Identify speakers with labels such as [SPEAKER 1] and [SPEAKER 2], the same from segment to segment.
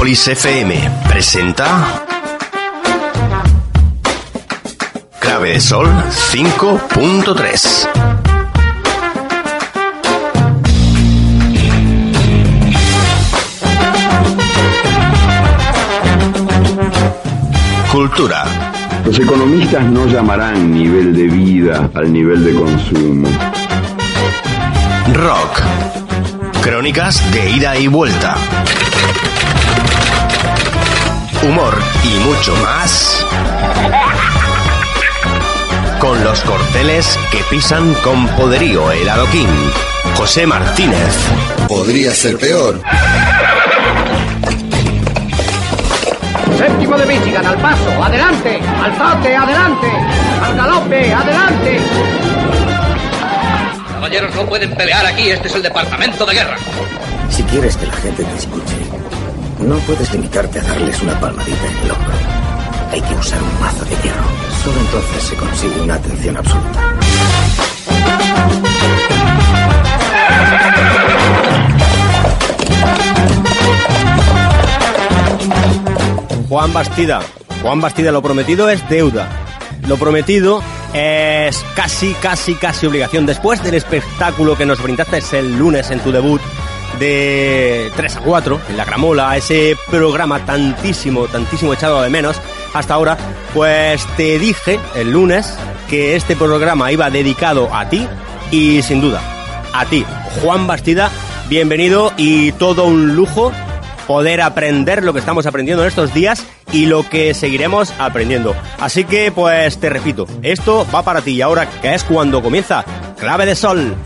[SPEAKER 1] Metrópolis FM presenta Clave de Sol 5.3. Cultura.
[SPEAKER 2] Los economistas no llamarán nivel de vida al nivel de consumo.
[SPEAKER 1] Rock. Crónicas de ida y vuelta. Humor y mucho más. Con los corteles que pisan con poderío el adoquín. José Martínez.
[SPEAKER 3] Podría ser peor.
[SPEAKER 4] Séptimo de Michigan, al paso, adelante, al trote, adelante, al galope, adelante.
[SPEAKER 5] Caballeros, no pueden pelear aquí, este es el departamento de guerra.
[SPEAKER 6] Si quieres que la gente te escuche, no puedes limitarte a darles una palmadita en el hombro. Hay que usar un mazo de hierro. Solo entonces se consigue una atención absoluta.
[SPEAKER 7] Juan Bastida. Juan Bastida, lo prometido es deuda. Lo prometido es casi, casi, casi obligación. Después del espectáculo que nos brindaste el lunes en tu debut de 3 a 4 en la Gramola, ese programa tantísimo, tantísimo echado de menos hasta ahora, pues te dije el lunes que este programa iba dedicado a ti y sin duda, a ti, Juan Bastida, bienvenido y todo un lujo poder aprender lo que estamos aprendiendo en estos días y lo que seguiremos aprendiendo. Así que, pues te repito, esto va para ti y ahora que es cuando comienza Clave de Sol.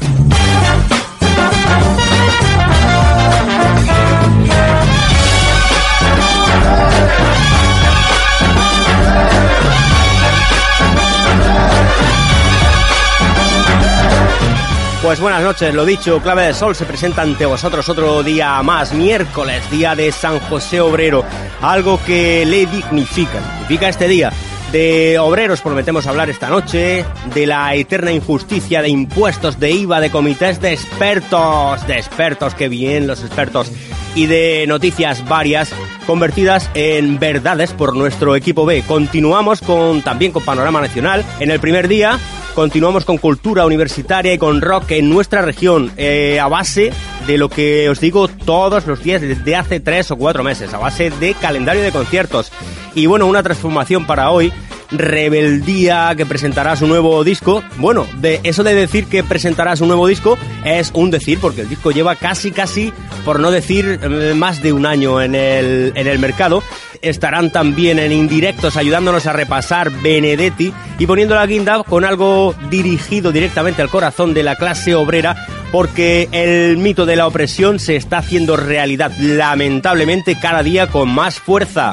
[SPEAKER 7] Pues buenas noches, lo dicho, Clave de Sol se presenta ante vosotros otro día más, miércoles, día de San José Obrero, algo que le dignifica, dignifica este día. De obreros prometemos hablar esta noche, de la eterna injusticia de impuestos, de IVA, de comités de expertos, de expertos, que bien los expertos, y de noticias varias convertidas en verdades por nuestro equipo B. Continuamos con también con Panorama Nacional. En el primer día continuamos con cultura universitaria y con rock en nuestra región, eh, a base de lo que os digo todos los días desde hace tres o cuatro meses, a base de calendario de conciertos. Y bueno, una transformación para hoy. Rebeldía que presentará su nuevo disco. Bueno, de eso de decir que presentará su nuevo disco es un decir, porque el disco lleva casi, casi, por no decir eh, más de un año en el, en el mercado. Estarán también en indirectos ayudándonos a repasar Benedetti y poniendo la guinda con algo dirigido directamente al corazón de la clase obrera porque el mito de la opresión se está haciendo realidad, lamentablemente cada día con más fuerza.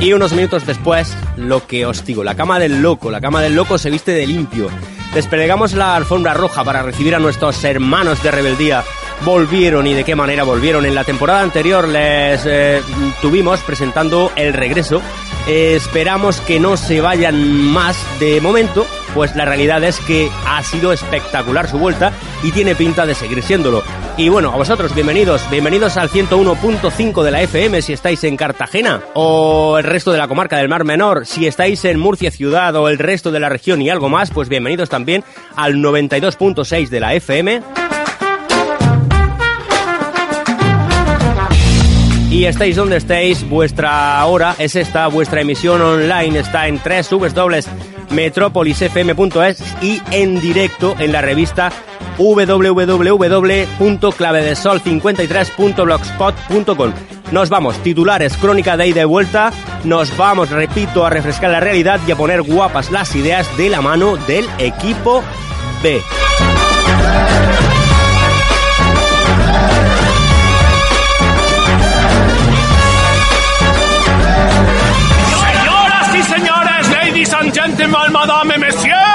[SPEAKER 7] Y unos minutos después, lo que os digo, la cama del loco, la cama del loco se viste de limpio. Desplegamos la alfombra roja para recibir a nuestros hermanos de rebeldía. Volvieron y de qué manera volvieron. En la temporada anterior les eh, tuvimos presentando el regreso. Esperamos que no se vayan más de momento, pues la realidad es que ha sido espectacular su vuelta y tiene pinta de seguir siéndolo. Y bueno, a vosotros, bienvenidos, bienvenidos al 101.5 de la FM si estáis en Cartagena o el resto de la comarca del Mar Menor. Si estáis en Murcia Ciudad o el resto de la región y algo más, pues bienvenidos también al 92.6 de la FM. Y estáis donde estéis, vuestra hora es esta, vuestra emisión online está en tres metropolisfm.es y en directo en la revista www.clavedesol53.blogspot.com. Nos vamos, titulares, crónica de ida y vuelta. Nos vamos, repito, a refrescar la realidad y a poner guapas las ideas de la mano del equipo B.
[SPEAKER 8] Gentlemen, madame, monsieur,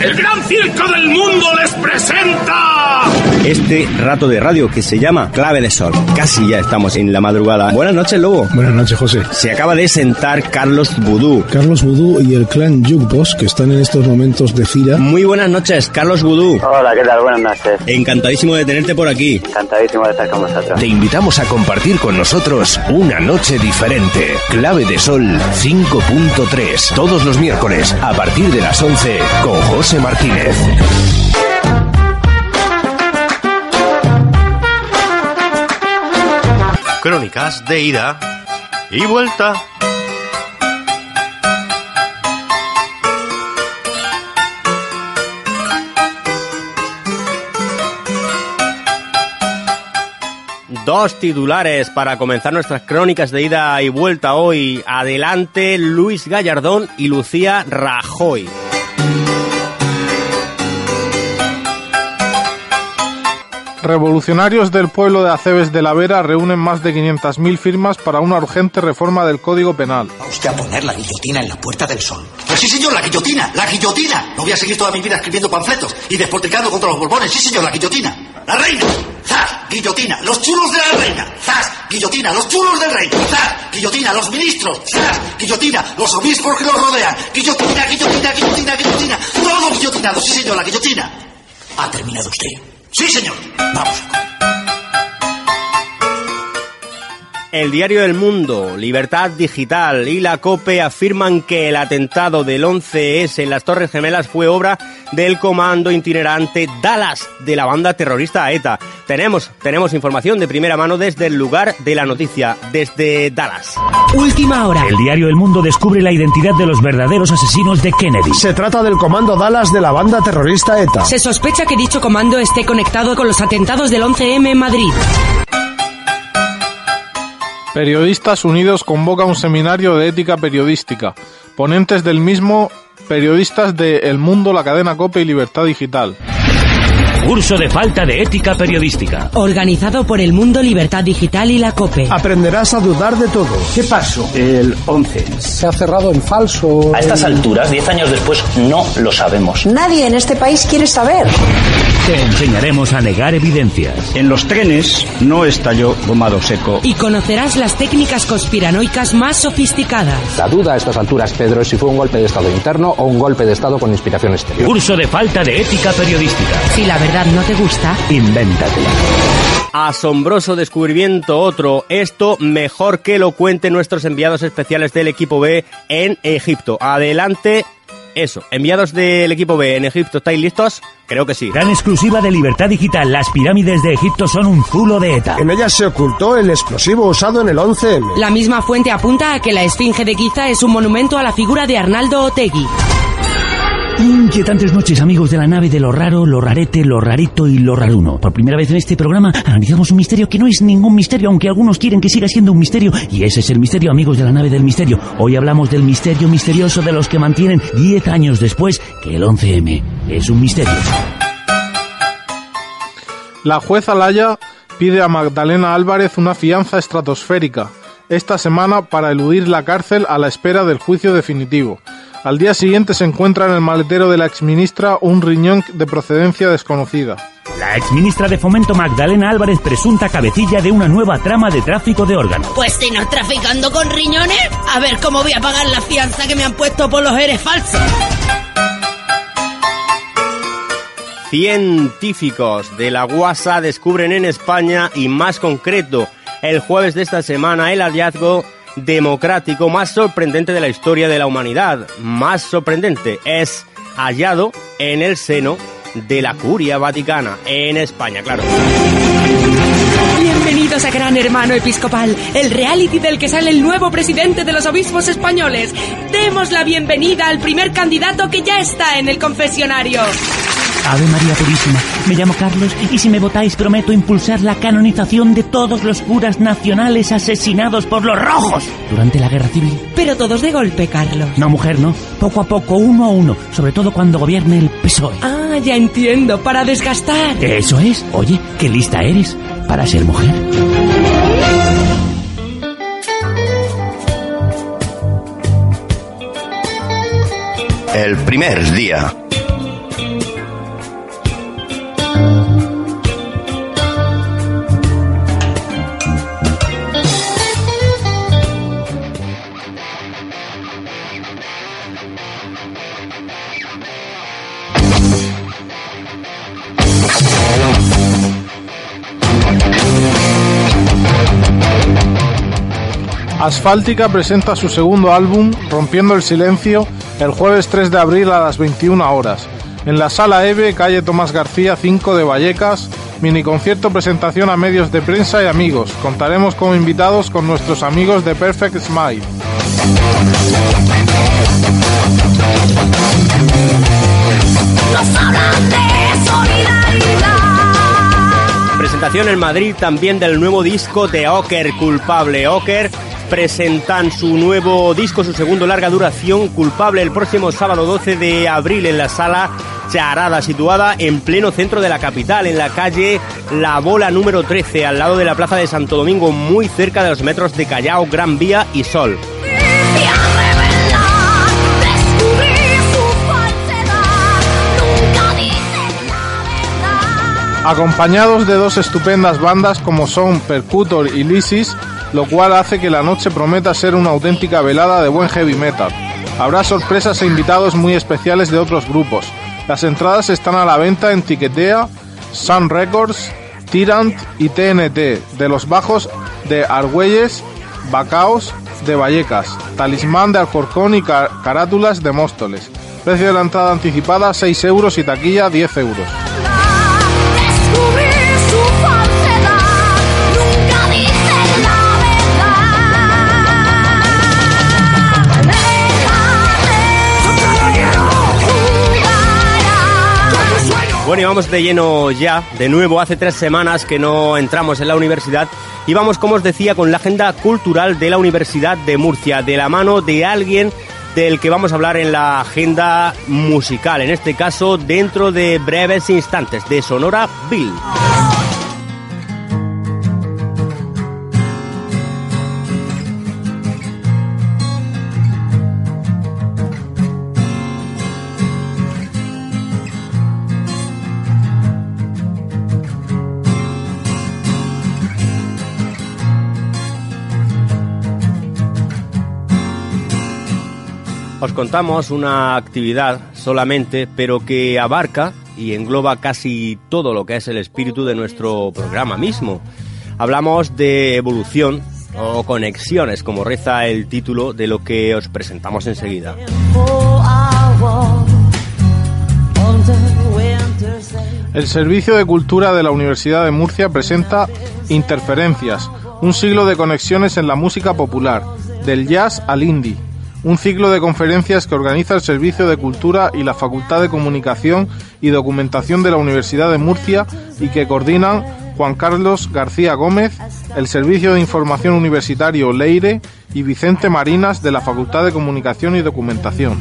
[SPEAKER 8] el gran circo del mundo les presenta
[SPEAKER 7] este rato de radio que se llama Clave de Sol. Casi ya estamos en la madrugada. Buenas noches, Lobo.
[SPEAKER 9] Buenas noches, José.
[SPEAKER 7] Se acaba de sentar Carlos Vudú.
[SPEAKER 9] Carlos Vudú y el clan Jukebox, que están en estos momentos de gira.
[SPEAKER 7] Muy buenas noches, Carlos Vudú.
[SPEAKER 10] Hola, ¿qué tal? Buenas noches.
[SPEAKER 7] Encantadísimo de tenerte por aquí.
[SPEAKER 10] Encantadísimo de estar con vosotros.
[SPEAKER 1] Te invitamos a compartir con nosotros una noche diferente. Clave de Sol 5.3. Todos los miércoles a partir de las 11 con José Martínez.
[SPEAKER 11] Crónicas de ida y vuelta.
[SPEAKER 7] Dos titulares para comenzar nuestras crónicas de ida y vuelta hoy. Adelante Luis Gallardón y Lucía Rajoy.
[SPEAKER 12] Revolucionarios del pueblo de Aceves de la Vera reúnen más de 500.000 firmas para una urgente reforma del Código Penal.
[SPEAKER 13] ¿Va usted a poner la guillotina en la Puerta del Sol? Pues sí, señor, la guillotina, la guillotina. No voy a seguir toda mi vida escribiendo panfletos y despotricando contra los borbones. Sí, señor, la guillotina. La reina. ¡Zas! Guillotina. Los chulos de la reina. ¡Zas! Guillotina. Los chulos del rey. ¡Zas! Guillotina. Los ministros. ¡Zas! Guillotina. Los obispos que los rodean. Guillotina, guillotina, guillotina, guillotina. Todos guillotinados. Sí, señor, la guillotina. ¿Ha terminado usted? Sí, señor. Vamos.
[SPEAKER 7] El diario del Mundo, Libertad Digital y la COPE afirman que el atentado del 11S en las Torres Gemelas fue obra del comando itinerante Dallas de la banda terrorista ETA. Tenemos, tenemos información de primera mano desde el lugar de la noticia, desde Dallas.
[SPEAKER 14] Última hora.
[SPEAKER 15] El diario El Mundo descubre la identidad de los verdaderos asesinos de Kennedy.
[SPEAKER 16] Se trata del comando Dallas de la banda terrorista ETA.
[SPEAKER 14] Se sospecha que dicho comando esté conectado con los atentados del 11M en Madrid.
[SPEAKER 12] Periodistas Unidos convoca un seminario de ética periodística. Ponentes del mismo, periodistas de El Mundo, la cadena COPE y Libertad Digital.
[SPEAKER 15] Curso de falta de ética periodística.
[SPEAKER 14] Organizado por El Mundo, Libertad Digital y la COPE.
[SPEAKER 16] Aprenderás a dudar de todo.
[SPEAKER 17] ¿Qué pasó?
[SPEAKER 18] El 11.
[SPEAKER 17] Se ha cerrado en falso.
[SPEAKER 18] A estas alturas, 10 años después, no lo sabemos.
[SPEAKER 19] Nadie en este país quiere saber.
[SPEAKER 15] Te enseñaremos a negar evidencias.
[SPEAKER 18] En los trenes no estalló gomado seco.
[SPEAKER 14] Y conocerás las técnicas conspiranoicas más sofisticadas.
[SPEAKER 20] La duda a estas alturas, Pedro, es si fue un golpe de Estado interno o un golpe de Estado con inspiración exterior.
[SPEAKER 15] Curso de falta de ética periodística.
[SPEAKER 14] Si la verdad no te gusta,
[SPEAKER 15] invéntatela.
[SPEAKER 7] Asombroso descubrimiento otro. Esto mejor que lo cuenten nuestros enviados especiales del equipo B en Egipto. Adelante. Eso, enviados del equipo B en Egipto, ¿estáis listos? Creo que sí.
[SPEAKER 15] Gran exclusiva de Libertad Digital. Las pirámides de Egipto son un zulo de ETA.
[SPEAKER 16] En ellas se ocultó el explosivo usado en el 11M.
[SPEAKER 14] La misma fuente apunta a que la Esfinge de Giza es un monumento a la figura de Arnaldo Otegui.
[SPEAKER 15] Inquietantes noches, amigos de la nave de lo raro, lo rarete, lo rarito y lo raruno. Por primera vez en este programa analizamos un misterio que no es ningún misterio, aunque algunos quieren que siga siendo un misterio. Y ese es el misterio, amigos de la nave del misterio. Hoy hablamos del misterio misterioso de los que mantienen 10 años después que el 11M es un misterio.
[SPEAKER 12] La jueza Laya pide a Magdalena Álvarez una fianza estratosférica esta semana para eludir la cárcel a la espera del juicio definitivo. Al día siguiente se encuentra en el maletero de la exministra un riñón de procedencia desconocida.
[SPEAKER 15] La exministra de Fomento Magdalena Álvarez presunta cabecilla de una nueva trama de tráfico de órganos.
[SPEAKER 21] Pues si no traficando con riñones, a ver cómo voy a pagar la fianza que me han puesto por los eres falsos.
[SPEAKER 7] Científicos de la UASA descubren en España y más concreto el jueves de esta semana el hallazgo democrático más sorprendente de la historia de la humanidad. Más sorprendente es hallado en el seno de la curia vaticana, en España, claro.
[SPEAKER 14] Bienvenidos a Gran Hermano Episcopal, el reality del que sale el nuevo presidente de los obispos españoles. Demos la bienvenida al primer candidato que ya está en el confesionario.
[SPEAKER 15] Ave María Purísima, me llamo Carlos y si me votáis prometo impulsar la canonización de todos los curas nacionales asesinados por los rojos durante la guerra civil.
[SPEAKER 14] Pero todos de golpe, Carlos.
[SPEAKER 15] No, mujer, no. Poco a poco, uno a uno, sobre todo cuando gobierne el PSOE.
[SPEAKER 14] Ah, ya entiendo, para desgastar.
[SPEAKER 15] Eso es. Oye, qué lista eres para ser mujer.
[SPEAKER 1] El primer día.
[SPEAKER 12] Asfáltica presenta su segundo álbum, Rompiendo el Silencio, el jueves 3 de abril a las 21 horas. En la Sala EVE, calle Tomás García 5 de Vallecas, mini concierto presentación a medios de prensa y amigos. Contaremos como invitados con nuestros amigos de Perfect Smile.
[SPEAKER 7] Presentación en Madrid también del nuevo disco de Oker, Culpable. Oker presentan su nuevo disco, su segundo larga duración, Culpable, el próximo sábado 12 de abril en la sala Charada, situada en pleno centro de la capital, en la calle La Bola número 13, al lado de la Plaza de Santo Domingo, muy cerca de los metros de Callao, Gran Vía y Sol.
[SPEAKER 12] acompañados de dos estupendas bandas como son Percutor y Lysis, lo cual hace que la noche prometa ser una auténtica velada de buen heavy metal. Habrá sorpresas e invitados muy especiales de otros grupos. Las entradas están a la venta en Tiquetea, Sun Records, Tyrant y TNT, de los bajos de Argüelles, Bacaos de Vallecas, Talismán de Alcorcón y Carátulas de Móstoles. Precio de la entrada anticipada 6 euros y taquilla 10 euros.
[SPEAKER 7] Bueno, y vamos de lleno ya, de nuevo, hace tres semanas que no entramos en la universidad y vamos, como os decía, con la agenda cultural de la Universidad de Murcia, de la mano de alguien del que vamos a hablar en la agenda musical, en este caso dentro de breves instantes, de Sonora Bill. Os contamos una actividad solamente, pero que abarca y engloba casi todo lo que es el espíritu de nuestro programa mismo. Hablamos de evolución o conexiones, como reza el título de lo que os presentamos enseguida.
[SPEAKER 12] El Servicio de Cultura de la Universidad de Murcia presenta Interferencias, un siglo de conexiones en la música popular, del jazz al indie un ciclo de conferencias que organiza el Servicio de Cultura y la Facultad de Comunicación y Documentación de la Universidad de Murcia y que coordinan Juan Carlos García Gómez, el Servicio de Información Universitario Leire y Vicente Marinas de la Facultad de Comunicación y Documentación.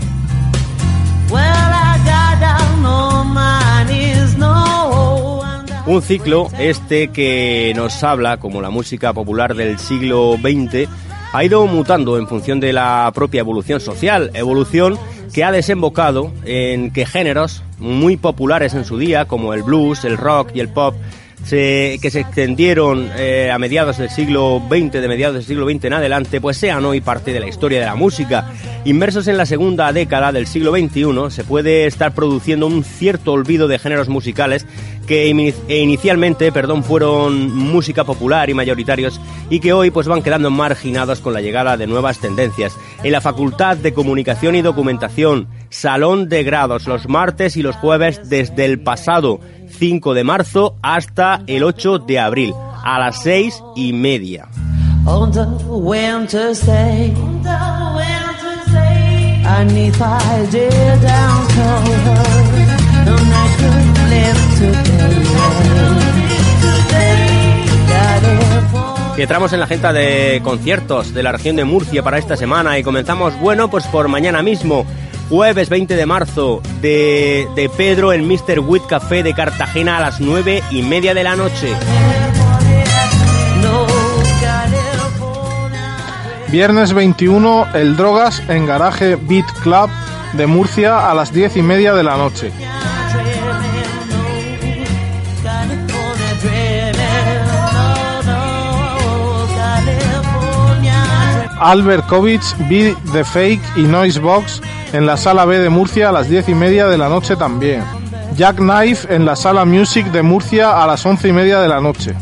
[SPEAKER 7] Un ciclo este que nos habla, como la música popular del siglo XX, ha ido mutando en función de la propia evolución social, evolución que ha desembocado en que géneros muy populares en su día, como el blues, el rock y el pop, que se extendieron eh, a mediados del siglo XX, de mediados del siglo XX en adelante, pues sean hoy parte de la historia de la música. Inmersos en la segunda década del siglo XXI, se puede estar produciendo un cierto olvido de géneros musicales que inicialmente perdón, fueron música popular y mayoritarios y que hoy pues van quedando marginados con la llegada de nuevas tendencias. En la Facultad de Comunicación y Documentación, Salón de Grados, los martes y los jueves desde el pasado 5 de marzo hasta el 8 de abril, a las 6 y media. Y entramos en la agenda de conciertos de la región de Murcia para esta semana y comenzamos, bueno, pues por mañana mismo, jueves 20 de marzo, de, de Pedro en Mr. Witt Café de Cartagena a las 9 y media de la noche.
[SPEAKER 12] Viernes 21, el Drogas en Garaje Beat Club de Murcia a las 10 y media de la noche. Albert Kovic, Be The Fake y Noise Box en la sala B de Murcia a las 10 y media de la noche también. Jack Knife en la sala Music de Murcia a las 11 y media de la noche.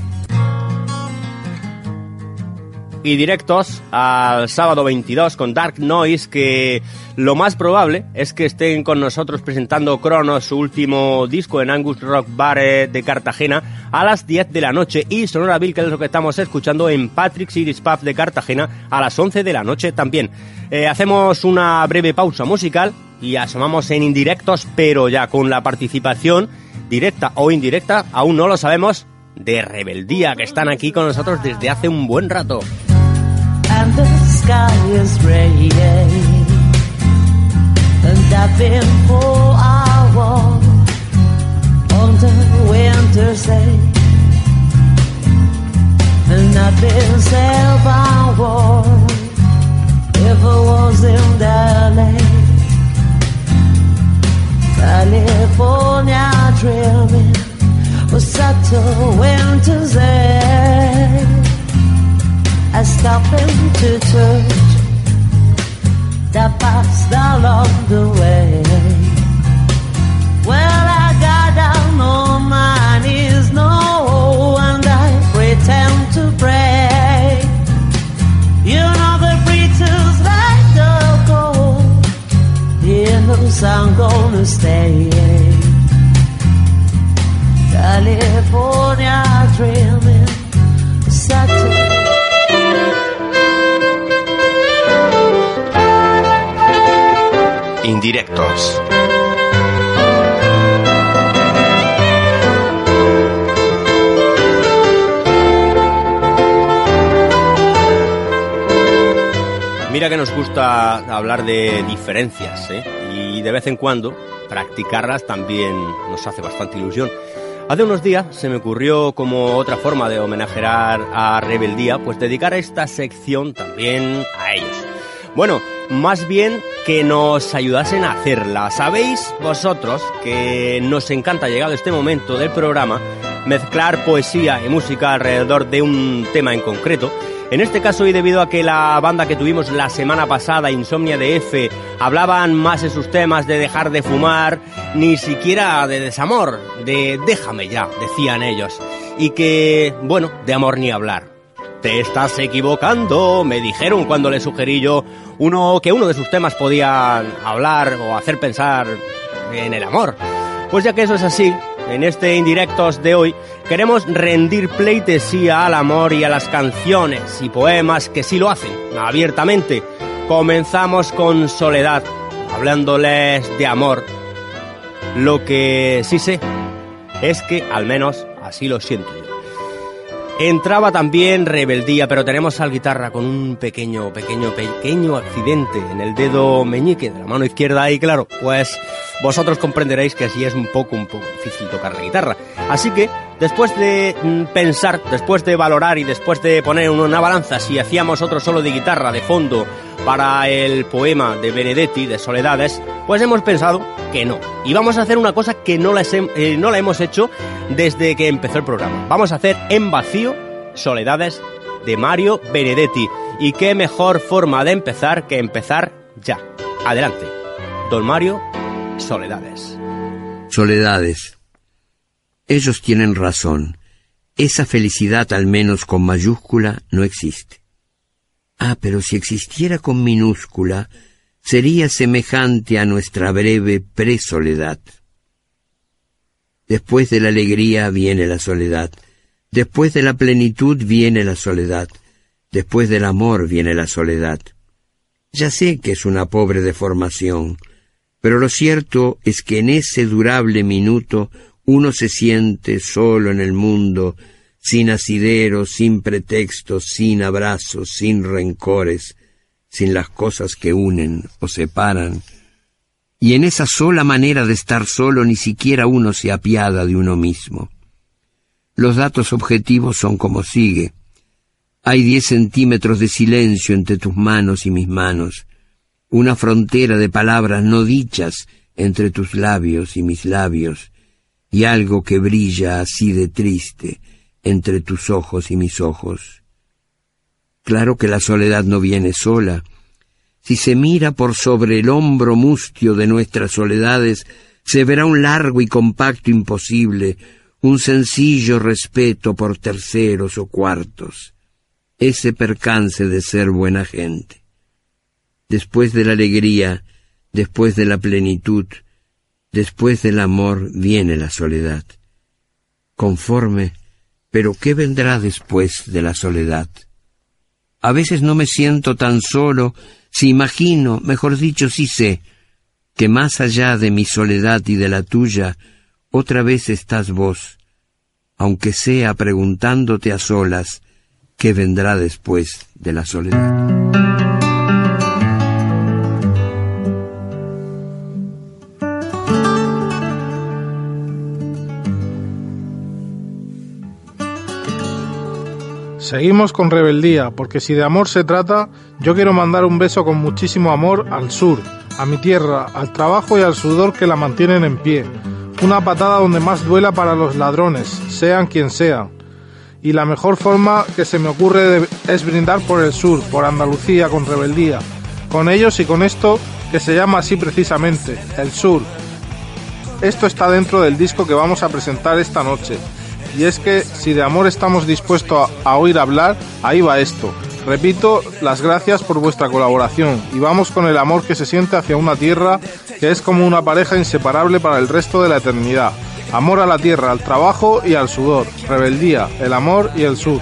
[SPEAKER 7] Y directos al sábado 22 con Dark Noise, que lo más probable es que estén con nosotros presentando Cronos, su último disco en Angus Rock Bar eh, de Cartagena, a las 10 de la noche. Y Sonora Bill, que es lo que estamos escuchando en Patrick City's Pub de Cartagena, a las 11 de la noche también. Eh, hacemos una breve pausa musical y asomamos en indirectos, pero ya con la participación directa o indirecta, aún no lo sabemos, de Rebeldía, que están aquí con nosotros desde hace un buen rato.
[SPEAKER 22] And the sky is gray. And I've been for hours on the winter's day. And I've been seven hours if I was in LA. California dreaming was such a winter's day. I stopped into church that passed along the way. Well, I got down on my knees, no, and I pretend to pray. You know the preachers like the gold. He knows I'm gonna stay. California dreaming, such a
[SPEAKER 11] Indirectos.
[SPEAKER 7] Mira que nos gusta hablar de diferencias, ¿eh? Y de vez en cuando practicarlas también nos hace bastante ilusión. Hace unos días se me ocurrió como otra forma de homenajear a Rebeldía, pues dedicar esta sección también a ellos. Bueno, más bien que nos ayudasen a hacerla. Sabéis vosotros que nos encanta, llegado este momento del programa, mezclar poesía y música alrededor de un tema en concreto. En este caso, y debido a que la banda que tuvimos la semana pasada, Insomnia de F, hablaban más en sus temas de dejar de fumar, ni siquiera de desamor, de déjame ya, decían ellos. Y que, bueno, de amor ni hablar. Te estás equivocando, me dijeron cuando le sugerí yo uno que uno de sus temas podía hablar o hacer pensar en el amor. Pues ya que eso es así, en este indirectos de hoy queremos rendir pleitesía al amor y a las canciones y poemas que sí lo hacen abiertamente. Comenzamos con Soledad, hablándoles de amor. Lo que sí sé es que al menos así lo siento. Entraba también rebeldía, pero tenemos al guitarra con un pequeño, pequeño, pequeño accidente en el dedo meñique de la mano izquierda y claro, pues vosotros comprenderéis que así es un poco, un poco difícil tocar la guitarra. Así que, después de mm, pensar, después de valorar y después de poner una balanza si hacíamos otro solo de guitarra de fondo para el poema de Benedetti, de Soledades, pues hemos pensado que no. Y vamos a hacer una cosa que no la, eh, no la hemos hecho desde que empezó el programa. Vamos a hacer en vacío Soledades de Mario Benedetti. Y qué mejor forma de empezar que empezar ya. Adelante. Don Mario, Soledades.
[SPEAKER 23] Soledades. Ellos tienen razón. Esa felicidad, al menos con mayúscula, no existe. Ah, pero si existiera con minúscula, sería semejante a nuestra breve presoledad. Después de la alegría viene la soledad, después de la plenitud viene la soledad, después del amor viene la soledad. Ya sé que es una pobre deformación, pero lo cierto es que en ese durable minuto uno se siente solo en el mundo, sin asideros, sin pretextos, sin abrazos, sin rencores, sin las cosas que unen o separan. Y en esa sola manera de estar solo ni siquiera uno se apiada de uno mismo. Los datos objetivos son como sigue. Hay diez centímetros de silencio entre tus manos y mis manos, una frontera de palabras no dichas entre tus labios y mis labios, y algo que brilla así de triste entre tus ojos y mis ojos. Claro que la soledad no viene sola. Si se mira por sobre el hombro mustio de nuestras soledades, se verá un largo y compacto imposible, un sencillo respeto por terceros o cuartos. ese percance de ser buena gente. Después de la alegría, después de la plenitud, después del amor viene la soledad. Conforme, pero ¿qué vendrá después de la soledad? A veces no me siento tan solo si imagino, mejor dicho, si sé, que más allá de mi soledad y de la tuya, otra vez estás vos, aunque sea preguntándote a solas qué vendrá después de la soledad.
[SPEAKER 12] Seguimos con rebeldía, porque si de amor se trata, yo quiero mandar un beso con muchísimo amor al sur, a mi tierra, al trabajo y al sudor que la mantienen en pie. Una patada donde más duela para los ladrones, sean quien sean. Y la mejor forma que se me ocurre es brindar por el sur, por Andalucía, con rebeldía. Con ellos y con esto que se llama así precisamente, el sur. Esto está dentro del disco que vamos a presentar esta noche. Y es que si de amor estamos dispuestos a, oír hablar, ahí va esto. Repito, las gracias por vuestra colaboración y vamos con el amor que se siente hacia una tierra que es como una pareja inseparable para el resto de la eternidad. Amor a la tierra, al trabajo y al sudor. Rebeldía, el amor y el sur.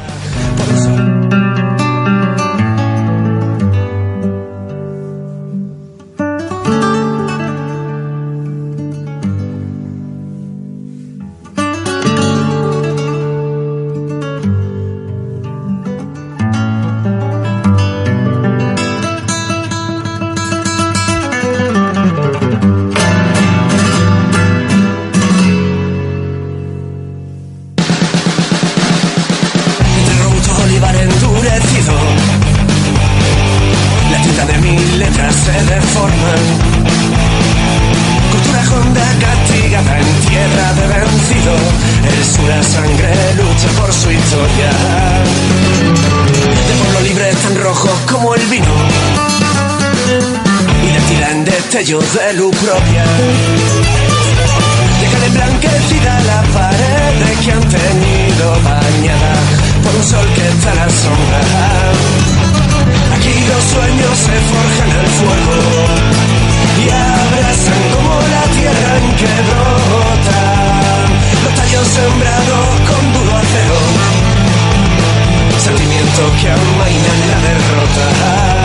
[SPEAKER 24] De luz propia Deja de emblanquecida la pared que han tenido bañada por un sol que está a la sombra. Aquí los sueños se forjan al fuego y abrazan como la tierra en que brotan los tallos sembrados con duro acero. Sentimientos que amainan la derrota.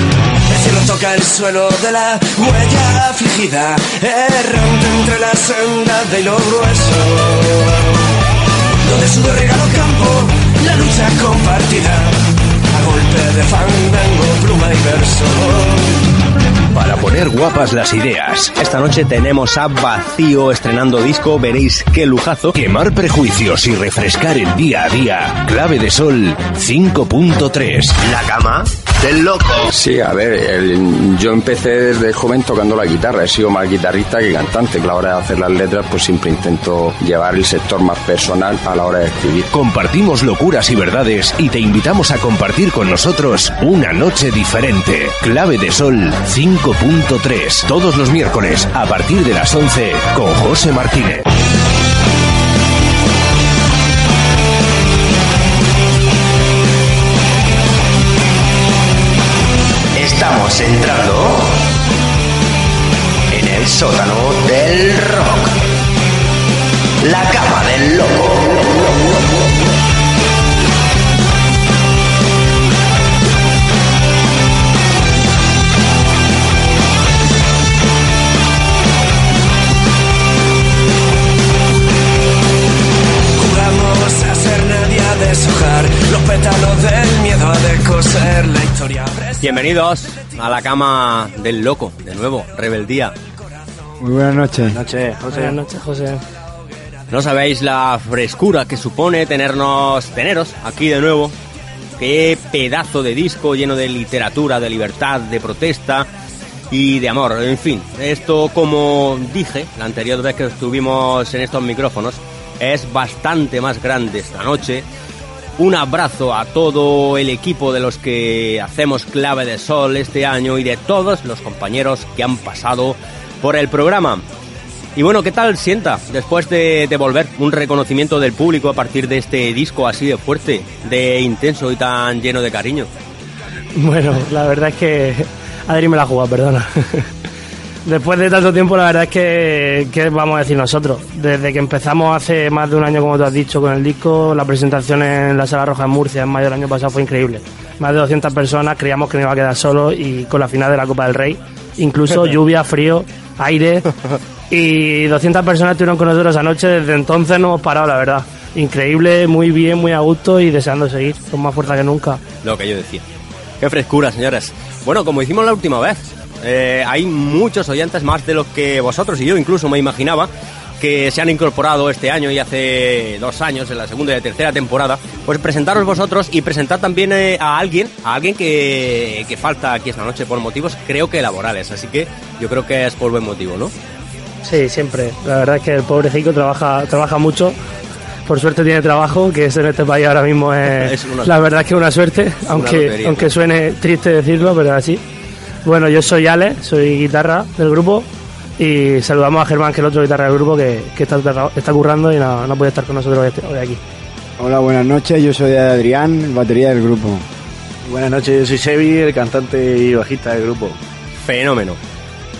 [SPEAKER 24] cielo toca el suelo de la huella afligida Errante entre la senda de lo grueso Donde sudor riega los campos, la lucha compartida a golpe de fandango, pluma y verso.
[SPEAKER 1] Para poner guapas las ideas.
[SPEAKER 7] Esta noche tenemos a Vacío estrenando disco, veréis qué lujazo.
[SPEAKER 1] Quemar prejuicios y refrescar el día a día. Clave de Sol 5.3.
[SPEAKER 11] La cama del loco.
[SPEAKER 25] Sí, a ver, el- yo empecé desde joven tocando la guitarra. He sido más guitarrista que cantante. Que a la hora de hacer las letras, pues siempre intento llevar el sector más personal a la hora de escribir.
[SPEAKER 1] Compartimos locuras y verdades y te invitamos a compartir con nosotros una noche diferente. Clave de Sol 5.3. Todos los miércoles a partir de las 11 con José Martínez.
[SPEAKER 26] Entrando en el sótano del rock. La cama del loco.
[SPEAKER 24] Jugamos a ser nadie a deshojar los pétalos del miedo a descoser la historia.
[SPEAKER 7] Bienvenidos a la cama del loco, de nuevo, rebeldía.
[SPEAKER 27] Muy buenas noches.
[SPEAKER 7] Noche, José.
[SPEAKER 28] Buenas noches, José.
[SPEAKER 7] No sabéis la frescura que supone tenernos, teneros aquí de nuevo. Qué pedazo de disco lleno de literatura, de libertad, de protesta y de amor. En fin, esto como dije la anterior vez que estuvimos en estos micrófonos, es bastante más grande esta noche. Un abrazo a todo el equipo de los que hacemos Clave de Sol este año y de todos los compañeros que han pasado por el programa. Y bueno, ¿qué tal sienta después de, de volver un reconocimiento del público a partir de este disco así de fuerte, de intenso y tan lleno de cariño?
[SPEAKER 29] Bueno, la verdad es que Adri me la jugado, perdona. Después de tanto tiempo, la verdad es que, ¿qué vamos a decir nosotros? Desde que empezamos hace más de un año, como tú has dicho, con el disco, la presentación en la Sala Roja en Murcia en mayo del año pasado fue increíble. Más de 200 personas, creíamos que no iba a quedar solo y con la final de la Copa del Rey, incluso lluvia, frío, aire, y 200 personas estuvieron con nosotros anoche, desde entonces no hemos parado, la verdad. Increíble, muy bien, muy a gusto y deseando seguir, con más fuerza que nunca.
[SPEAKER 7] Lo que yo decía. Qué frescura, señores. Bueno, como hicimos la última vez, eh, hay muchos oyentes más de los que vosotros y yo incluso me imaginaba que se han incorporado este año y hace dos años, en la segunda y la tercera temporada, pues presentaros vosotros y presentar también eh, a alguien, a alguien que, que falta aquí esta noche por motivos creo que laborales, así que yo creo que es por buen motivo, ¿no?
[SPEAKER 29] Sí, siempre. La verdad es que el pobrecito trabaja, trabaja mucho. Por suerte tiene trabajo, que eso en este país ahora mismo es,
[SPEAKER 7] Es una-
[SPEAKER 29] la verdad es que es una suerte, aunque,
[SPEAKER 7] lotería,
[SPEAKER 29] aunque suene triste decirlo, pero es así. Bueno, yo soy Ale, soy guitarra del grupo y saludamos a Germán, que es el otro guitarra del grupo, que, que está, está currando y no, no puede estar con nosotros este- hoy aquí.
[SPEAKER 30] Hola, buenas noches. Yo soy Adrián, batería del grupo.
[SPEAKER 31] Buenas noches, yo soy Sebi, el cantante y bajista del grupo.
[SPEAKER 7] Fenómeno.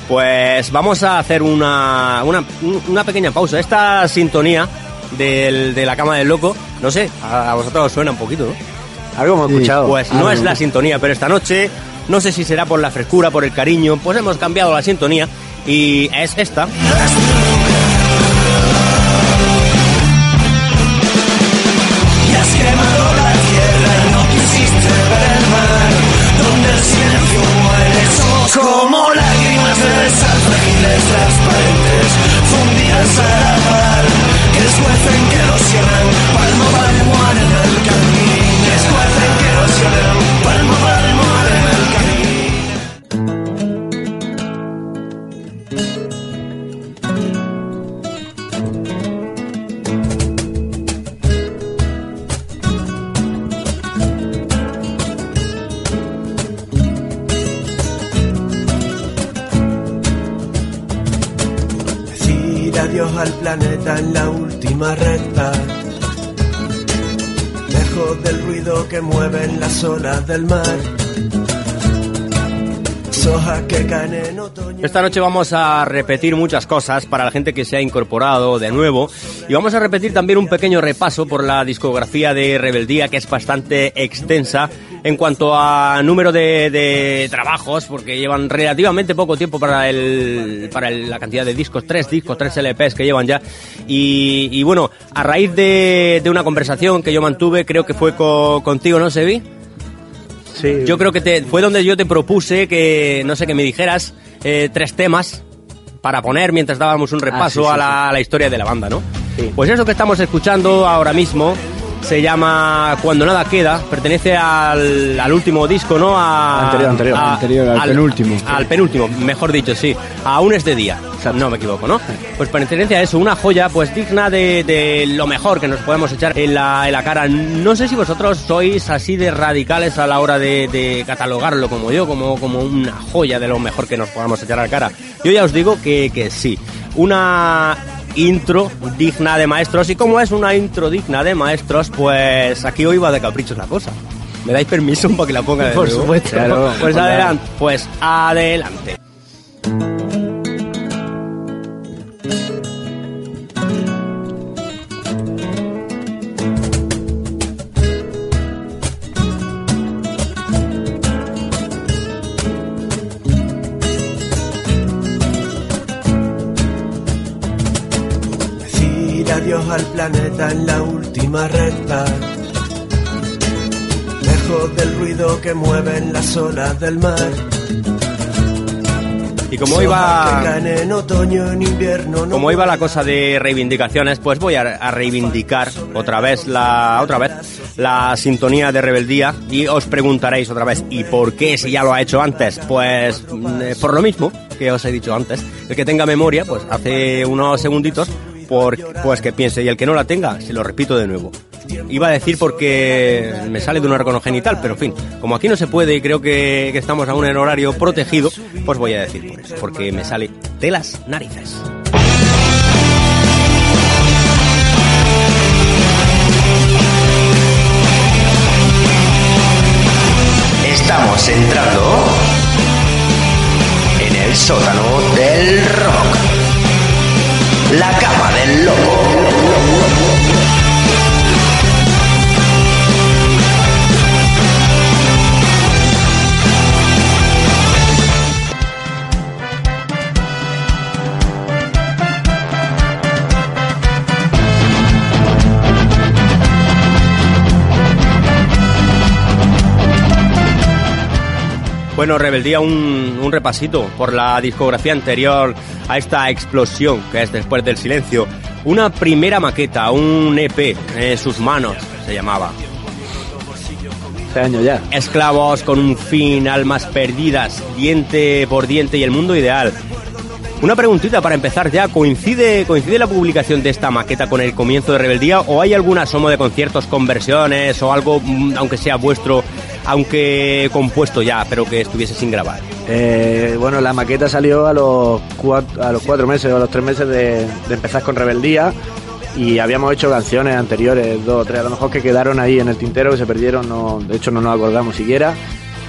[SPEAKER 7] Pues vamos a hacer una, una, una pequeña pausa. Esta sintonía del- de la cama del loco, no sé, a, a vosotros os suena un poquito, ¿no?
[SPEAKER 31] Algo hemos escuchado.
[SPEAKER 7] Pues no es la sintonía, pero esta noche, no sé si será por la frescura, por el cariño, pues hemos cambiado la sintonía y es esta.
[SPEAKER 24] Como lágrimas de Fundidas a la mar Que escuecen, que erosionan Palmo palmo al planeta en la última recta. Lejos del ruido que mueven las olas del mar.
[SPEAKER 7] Esta noche vamos a repetir muchas cosas para la gente que se ha incorporado de nuevo y vamos a repetir también un pequeño repaso por la discografía de Rebeldía que es bastante extensa en cuanto a número de, de trabajos porque llevan relativamente poco tiempo para el para el- la cantidad de discos, tres discos, tres LPs que llevan ya y, y bueno, a raíz de, de una conversación que yo mantuve, creo que fue co- contigo, ¿no, Sebi?
[SPEAKER 29] Sí.
[SPEAKER 7] Yo creo que te, fue donde yo te propuse que, no sé, que me dijeras eh, tres temas para poner mientras dábamos un repaso
[SPEAKER 31] sí, sí,
[SPEAKER 7] a, la, a la historia de la banda, ¿no? Pues eso que estamos escuchando ahora mismo se llama Cuando nada queda, pertenece al, al último disco, ¿no? A-
[SPEAKER 30] Anterior, anterior.
[SPEAKER 7] a-
[SPEAKER 30] Anterior, al penúltimo.
[SPEAKER 7] Al penúltimo, mejor dicho, sí. Aún es de día, no me equivoco, ¿no? Pues pertenece a eso, una joya pues digna de, de lo mejor que nos podemos echar en la, en la cara. No sé si vosotros sois así de radicales a la hora de, de catalogarlo como yo, como, como una joya de lo mejor que nos podamos echar a la cara. Yo ya os digo que, que sí. Una intro digna de maestros y como es una intro digna de maestros, pues aquí hoy va de caprichos la cosa. ¿Me dais permiso para que la ponga de
[SPEAKER 29] Por
[SPEAKER 7] nuevo?
[SPEAKER 29] supuesto. Claro.
[SPEAKER 7] Pues adelante, pues adelante.
[SPEAKER 24] Al planeta en la última recta. Lejos del ruido que mueven las olas del mar.
[SPEAKER 7] Y como como iba la cosa de reivindicaciones, pues voy a, a reivindicar otra vez la otra vez la sintonía de rebeldía y os preguntaréis otra vez ¿y por qué si ya lo ha hecho antes? Pues mm, eh, por lo mismo que os he dicho antes, el que tenga memoria, pues hace unos segunditos por, pues que piense y el que no la tenga, se lo repito de nuevo. Iba a decir porque me sale de un órgano genital, pero en fin, como aquí no se puede y creo que, que estamos aún en horario protegido, pues voy a decir por eso, porque me sale de las narices.
[SPEAKER 26] Estamos entrando en el sótano del rock. La cama del loco.
[SPEAKER 7] Bueno, Rebeldía, un, un repasito por la discografía anterior a esta explosión que es Después del Silencio. Una primera maqueta, un EP, en sus manos se llamaba.
[SPEAKER 31] Este año ya.
[SPEAKER 7] Esclavos con un fin, almas perdidas, diente por diente y el mundo ideal. Una preguntita para empezar ya, ¿coincide, ¿coincide la publicación de esta maqueta con el comienzo de Rebeldía o hay algún asomo de conciertos con versiones o algo, mm, aunque sea vuestro, aunque compuesto ya, pero que estuviese sin grabar?
[SPEAKER 31] Eh, bueno, la maqueta salió a los, cuatro, a los cuatro meses o a los tres meses de, de empezar con Rebeldía y habíamos hecho canciones anteriores, dos o tres, a lo mejor que quedaron ahí en el tintero, que se perdieron, no, de hecho no nos acordamos siquiera.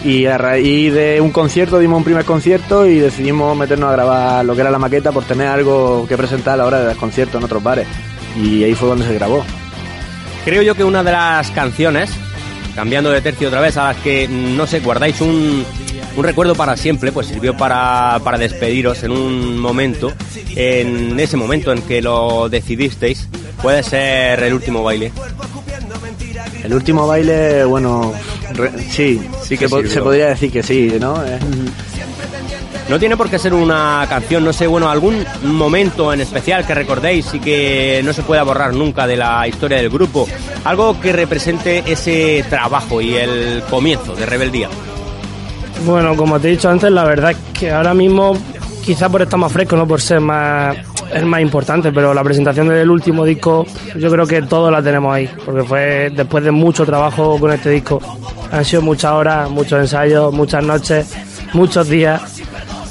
[SPEAKER 31] Y a raíz de un concierto dimos un primer concierto y decidimos meternos a grabar lo que era la maqueta por tener algo que presentar a la hora de dar conciertos en otros bares. Y ahí fue donde se grabó.
[SPEAKER 7] Creo yo que una de las canciones, cambiando de tercio otra vez, a las que, no sé, guardáis un, un recuerdo para siempre, pues sirvió para, para despediros en un momento, en ese momento en que lo decidisteis, puede ser el último baile.
[SPEAKER 31] El último baile, bueno, re- sí, sí que po- se podría decir que sí, ¿no? Eh,
[SPEAKER 7] No tiene por qué ser una canción, no sé, bueno, algún momento en especial que recordéis y que no se pueda borrar nunca de la historia del grupo. Algo que represente ese trabajo y el comienzo de Rebeldía.
[SPEAKER 29] Bueno, como te he dicho antes, la verdad es que ahora mismo, quizá por estar más fresco, no por ser más es más importante, pero la presentación del último disco, yo creo que todos la tenemos ahí, porque fue después de mucho trabajo con este disco. Han sido muchas horas, muchos ensayos, muchas noches, muchos días.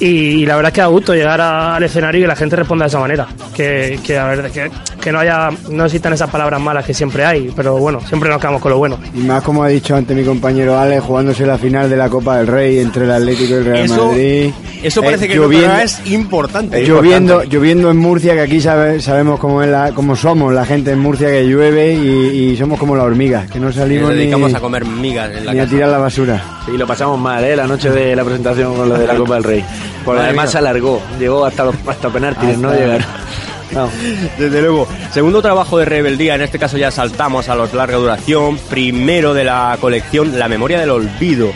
[SPEAKER 29] Y, y la verdad es que da gusto llegar a- al escenario y que la gente responda de esa manera. Que, que, a ver, que, que no haya, no existan esas palabras malas que siempre hay, pero bueno, siempre nos quedamos con lo bueno.
[SPEAKER 30] Y más como ha dicho antes mi compañero Ale, jugándose la final de la Copa del Rey entre el Atlético y el Real
[SPEAKER 7] Eso-
[SPEAKER 30] Madrid.
[SPEAKER 7] Eso
[SPEAKER 30] Eh,
[SPEAKER 7] parece que
[SPEAKER 30] lloviendo-
[SPEAKER 7] es importante.
[SPEAKER 30] lloviendo, lloviendo en Murcia, que aquí sabe- sabemos cómo, es la, cómo somos la gente en Murcia que llueve y, y somos como la hormiga, que no
[SPEAKER 7] Nos
[SPEAKER 30] salimos ni,
[SPEAKER 7] dedicamos a comer migas en la
[SPEAKER 30] ni a
[SPEAKER 7] casa.
[SPEAKER 30] tirar la basura.
[SPEAKER 31] Sí, lo pasamos mal, ¿eh? La noche de la presentación con lo de la Copa del Rey. Porque además se alargó, llegó hasta los hasta penaltis, ¿no? Llegaron. No.
[SPEAKER 7] Desde luego. Segundo trabajo de rebeldía, en este caso ya saltamos a los larga duración. Primero de la colección, La memoria del olvido.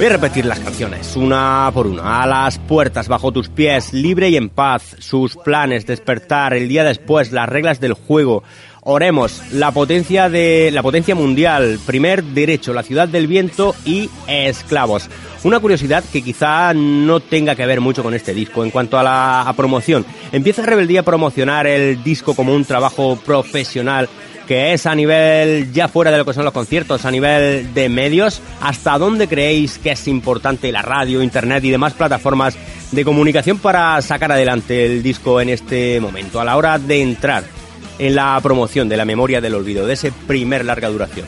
[SPEAKER 7] Voy a repetir las canciones, una por una. A las puertas, bajo tus pies, libre y en paz. Sus planes, despertar, el día después, las reglas del juego. Oremos, la potencia de la potencia mundial, primer derecho, la ciudad del viento y esclavos. Una curiosidad que quizá no tenga que ver mucho con este disco en cuanto a la promoción. Empieza Rebeldía a promocionar el disco como un trabajo profesional que es a nivel ya fuera de lo que son los conciertos, a nivel de medios, ¿hasta dónde creéis que es importante la radio, internet y demás plataformas de comunicación para sacar adelante el disco en este momento, a la hora de entrar en la promoción de la memoria del olvido, de ese primer larga duración?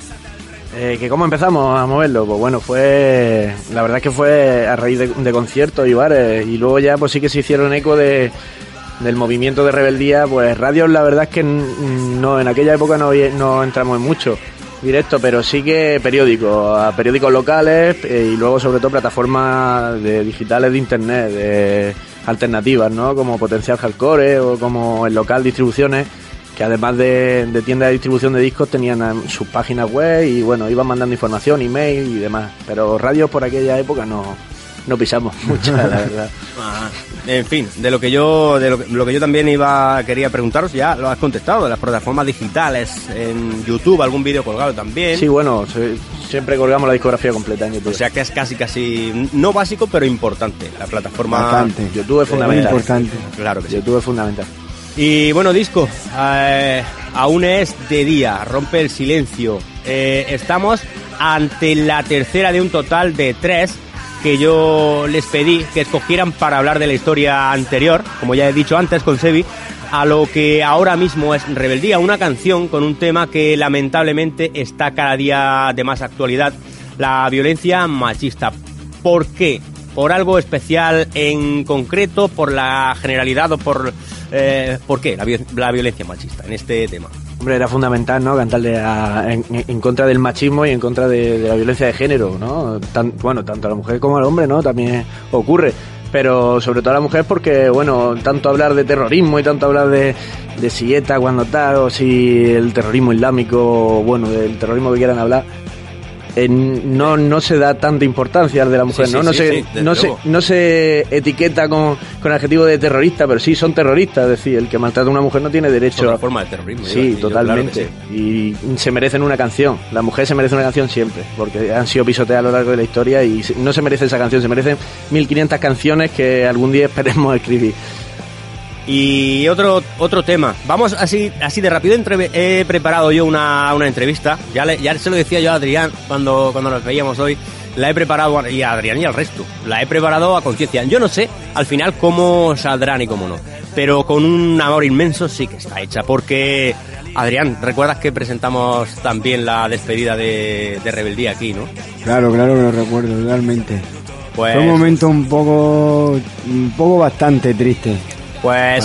[SPEAKER 31] Eh, que ¿Cómo empezamos a moverlo? Pues bueno, fue. La verdad es que fue a raíz de, conciertos y bares. Y luego ya, pues sí que se hicieron eco de, del movimiento de rebeldía. Pues radios, la verdad es que no, en aquella época no, no entramos en mucho directo, pero sí que periódicos, periódicos locales eh, y luego, sobre todo, plataformas de digitales de internet, de alternativas, ¿no? Como Potencial Hardcore o como el local distribuciones que además de, de tiendas de distribución de discos tenían sus páginas web y bueno, iban mandando información, email y demás. Pero radios por aquella época no, no pisamos mucho, la verdad.
[SPEAKER 7] Ah, en fin, de lo que yo de lo que, lo que yo también iba quería preguntaros, ya lo has contestado, de las plataformas digitales, en YouTube, algún vídeo colgado también.
[SPEAKER 31] Sí, bueno, siempre colgamos la discografía completa en YouTube.
[SPEAKER 7] O sea que es casi, casi, no básico, pero importante. La plataforma.
[SPEAKER 31] Bastante. YouTube es fundamental.
[SPEAKER 30] Muy importante.
[SPEAKER 7] Claro que sí.
[SPEAKER 31] YouTube es fundamental.
[SPEAKER 7] Y bueno, disco, eh, aún es de día, rompe el silencio. Eh, estamos ante la tercera de un total de tres que yo les pedí que escogieran para hablar de la historia anterior, como ya he dicho antes con Sebi, a lo que ahora mismo es Rebeldía, una canción con un tema que lamentablemente está cada día de más actualidad, la violencia machista. ¿Por qué? ¿Por algo especial en concreto? ¿Por la generalidad o por... eh, ¿Por qué la, la violencia machista en este tema?
[SPEAKER 31] Hombre, era fundamental, ¿no? Cantarle a- en, contra del machismo y en contra de, la violencia de género, ¿no? Bueno, tanto a la mujer como al hombre, ¿no? También ocurre. Pero sobre todo a la mujer porque, bueno, tanto hablar de terrorismo y tanto hablar de, de si ETA cuando tal, o si el terrorismo islámico, bueno, del terrorismo que quieran hablar, eh, no, no se da tanta importancia al de la mujer,
[SPEAKER 7] Sí,
[SPEAKER 31] ¿no?
[SPEAKER 7] sí,
[SPEAKER 31] no,
[SPEAKER 7] sí,
[SPEAKER 31] se, no, se, no se etiqueta con, con adjetivo de terrorista, pero sí son terroristas, es decir, el que maltrata a una mujer no tiene derecho
[SPEAKER 7] Otra
[SPEAKER 31] a...
[SPEAKER 7] forma de terrorismo.
[SPEAKER 31] Sí,
[SPEAKER 7] yo,
[SPEAKER 31] totalmente. Y se merecen una canción. La mujer se merece una canción siempre, porque han sido pisoteadas a lo largo de la historia y no se merece esa canción, se merecen 1500 canciones que algún día esperemos escribir.
[SPEAKER 7] Y otro otro tema. Vamos así así de rápido. Entre- he preparado yo una, una entrevista. Ya, le- ya se lo decía yo a Adrián cuando, cuando nos veíamos hoy. La he preparado, y a Adrián y al resto. La he preparado a conciencia. Yo no sé al final cómo saldrán y cómo no. Pero con un amor inmenso sí que está hecha. Porque, Adrián, ¿recuerdas que presentamos también la despedida de, de Rebeldía aquí, no?
[SPEAKER 30] Claro, claro que lo recuerdo, totalmente.
[SPEAKER 7] Pues,
[SPEAKER 30] Fue un momento un poco, un poco bastante triste.
[SPEAKER 7] Pues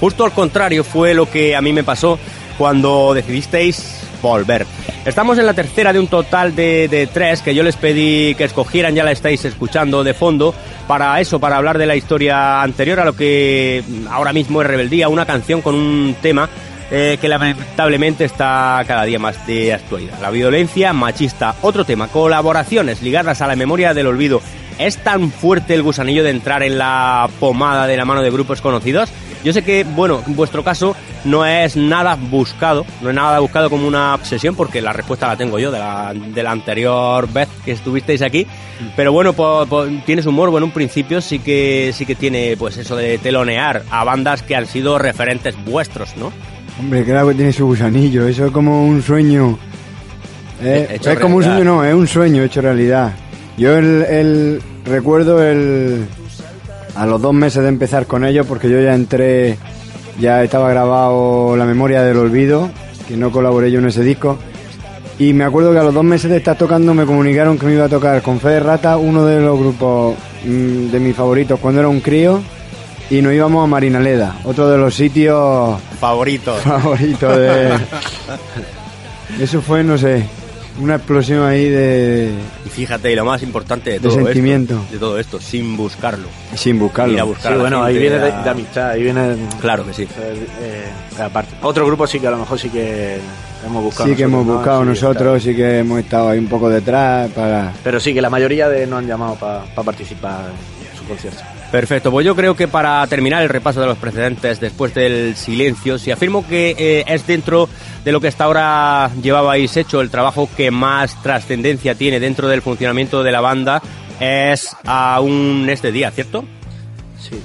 [SPEAKER 7] justo al contrario fue lo que a mí me pasó cuando decidisteis volver. Estamos en la tercera de un total de, de tres que yo les pedí que escogieran, ya la estáis escuchando de fondo, para eso, para hablar de la historia anterior a lo que ahora mismo es Rebeldía, una canción con un tema eh, que lamentablemente está cada día más de actualidad. La violencia machista, otro tema, colaboraciones ligadas a la memoria del olvido. ¿Es tan fuerte el gusanillo de entrar en la pomada de la mano de grupos conocidos? Yo sé que, bueno, en vuestro caso no es nada buscado, no es nada buscado como una obsesión, porque la respuesta la tengo yo de la, de la anterior vez que estuvisteis aquí. Pero bueno, po- po- tienes humor, bueno, en un principio sí que, sí que tiene pues eso de telonear a bandas que han sido referentes vuestros, ¿no?
[SPEAKER 30] Hombre, claro que tiene su gusanillo, eso es como un sueño. Eh, es como un sueño, no, es un sueño hecho realidad. Yo el, el- recuerdo el a los dos meses de empezar con ellos, porque yo ya entré, ya estaba grabado La Memoria del Olvido, que no colaboré yo en ese disco. Y me acuerdo que a los dos meses de estar tocando me comunicaron que me iba a tocar con Fede Rata, uno de los grupos mm, de mis favoritos cuando era un crío, y nos íbamos a Marinaleda, otro de los sitios
[SPEAKER 7] Favoritos.
[SPEAKER 30] favoritos de... Eso fue, no sé, una explosión ahí de...
[SPEAKER 7] Y fíjate, y lo más importante de
[SPEAKER 30] De
[SPEAKER 7] todo
[SPEAKER 30] sentimiento.
[SPEAKER 7] esto, de todo esto, sin buscarlo.
[SPEAKER 30] Sin buscarlo.
[SPEAKER 7] Ir a buscar
[SPEAKER 31] Sí,
[SPEAKER 7] a
[SPEAKER 31] bueno, ahí viene de,
[SPEAKER 7] a-
[SPEAKER 31] de amistad, ahí viene...
[SPEAKER 7] Claro que sí.
[SPEAKER 31] eh, aparte. Otro grupo sí que a lo mejor sí que hemos buscado
[SPEAKER 30] Sí que hemos buscado
[SPEAKER 31] Sí,
[SPEAKER 30] nosotros, sí que hemos estado ahí un poco detrás para...
[SPEAKER 31] Pero sí que la mayoría de nos han llamado para participar en su concierto.
[SPEAKER 7] Perfecto, pues yo creo que para terminar el repaso de los precedentes después del silencio, si afirmo que eh, es dentro de lo que hasta ahora llevabais hecho el trabajo que más trascendencia tiene dentro del funcionamiento de la banda, es aún este día, ¿cierto?
[SPEAKER 31] Sí.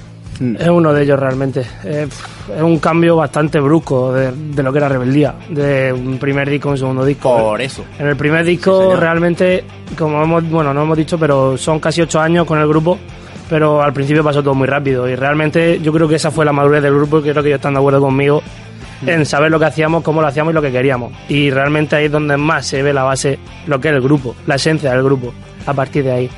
[SPEAKER 29] Es uno de ellos realmente. Eh, es un cambio bastante brusco de, de lo que era Rebeldía, de un primer disco a un segundo disco.
[SPEAKER 7] Por eso.
[SPEAKER 29] En el primer disco realmente, como hemos, bueno, no hemos dicho, pero son casi ocho años con el grupo, pero al principio pasó todo muy rápido y realmente yo creo que esa fue la madurez del grupo y creo que ellos están de acuerdo conmigo en saber lo que hacíamos, cómo lo hacíamos y lo que queríamos. Y realmente ahí es donde más se ve la base, lo que es el grupo, la esencia del grupo, a partir de ahí.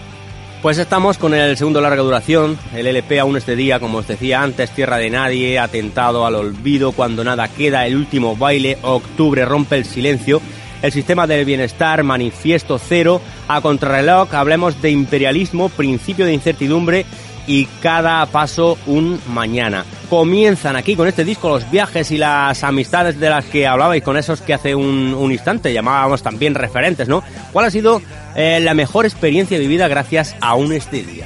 [SPEAKER 7] Pues estamos con el segundo larga duración, el LP aún este día, como os decía antes, Tierra de Nadie, Atentado al Olvido, Cuando Nada Queda, El Último Baile, Octubre Rompe el Silencio, El Sistema del Bienestar, Manifiesto Cero, A Contrarreloj, hablemos de imperialismo, Principio de Incertidumbre y Cada Paso un Mañana. comienzan aquí con este disco los viajes y las amistades de las que hablabais con esos que hace un, instante llamábamos también referentes, ¿no? ¿Cuál ha sido eh, la mejor experiencia vivida gracias a un este día?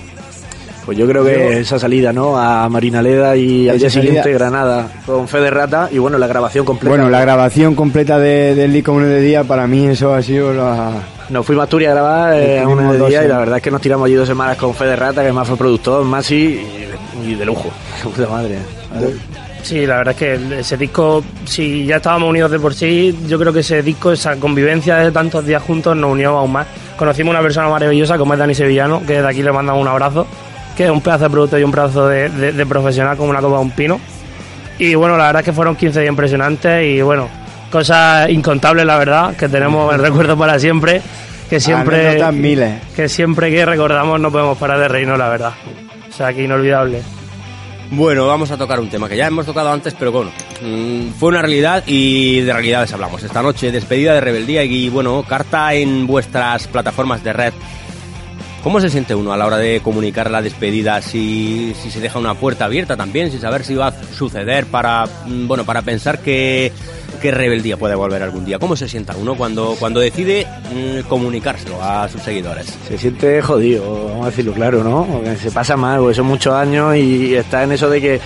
[SPEAKER 31] Pues yo creo que
[SPEAKER 30] Yo-
[SPEAKER 31] esa salida, ¿no? A Marinaleda y al día siguiente
[SPEAKER 30] salida-
[SPEAKER 31] Granada con Fe de Rata y bueno, la grabación completa.
[SPEAKER 30] Bueno, la grabación completa de, del disco Uno de Día, para mí eso ha sido la...
[SPEAKER 31] Nos fuimos a Asturias a grabar eh, a una de
[SPEAKER 30] dos
[SPEAKER 31] día y la verdad es que nos tiramos allí dos semanas con Fe de Rata, que más fue productor, Masi y, y de lujo. Puta madre.
[SPEAKER 29] Sí, la verdad es que ese disco, si ya estábamos unidos de por sí, yo creo que ese disco, esa convivencia de tantos días juntos nos unió aún más. Conocimos una persona maravillosa como es Dani Sevillano, que de aquí le mandamos un abrazo, que es un pedazo de producto y un pedazo de, de- de profesional como una copa de un pino. Y bueno, la verdad es que fueron 15 días impresionantes y bueno, cosas incontables, la verdad, que tenemos el recuerdo para siempre, que siempre,
[SPEAKER 30] miles.
[SPEAKER 29] que siempre que recordamos no podemos parar de reírnos, la verdad. O sea, que inolvidable.
[SPEAKER 7] Bueno, vamos a tocar un tema que ya hemos tocado antes, pero bueno, mm, fue una realidad y de realidades hablamos. Esta noche, despedida de rebeldía y bueno, carta en vuestras plataformas de red. ¿Cómo se siente uno a la hora de comunicar la despedida? Si, si se deja una puerta abierta también, sin saber si va a suceder para, mm, bueno, para pensar que, que rebeldía puede volver algún día. ¿Cómo se sienta uno cuando, cuando decide mm, comunicárselo a sus seguidores?
[SPEAKER 31] Se siente jodido, vamos a decirlo claro, ¿no? Se pasa mal, porque son muchos años y está en eso de que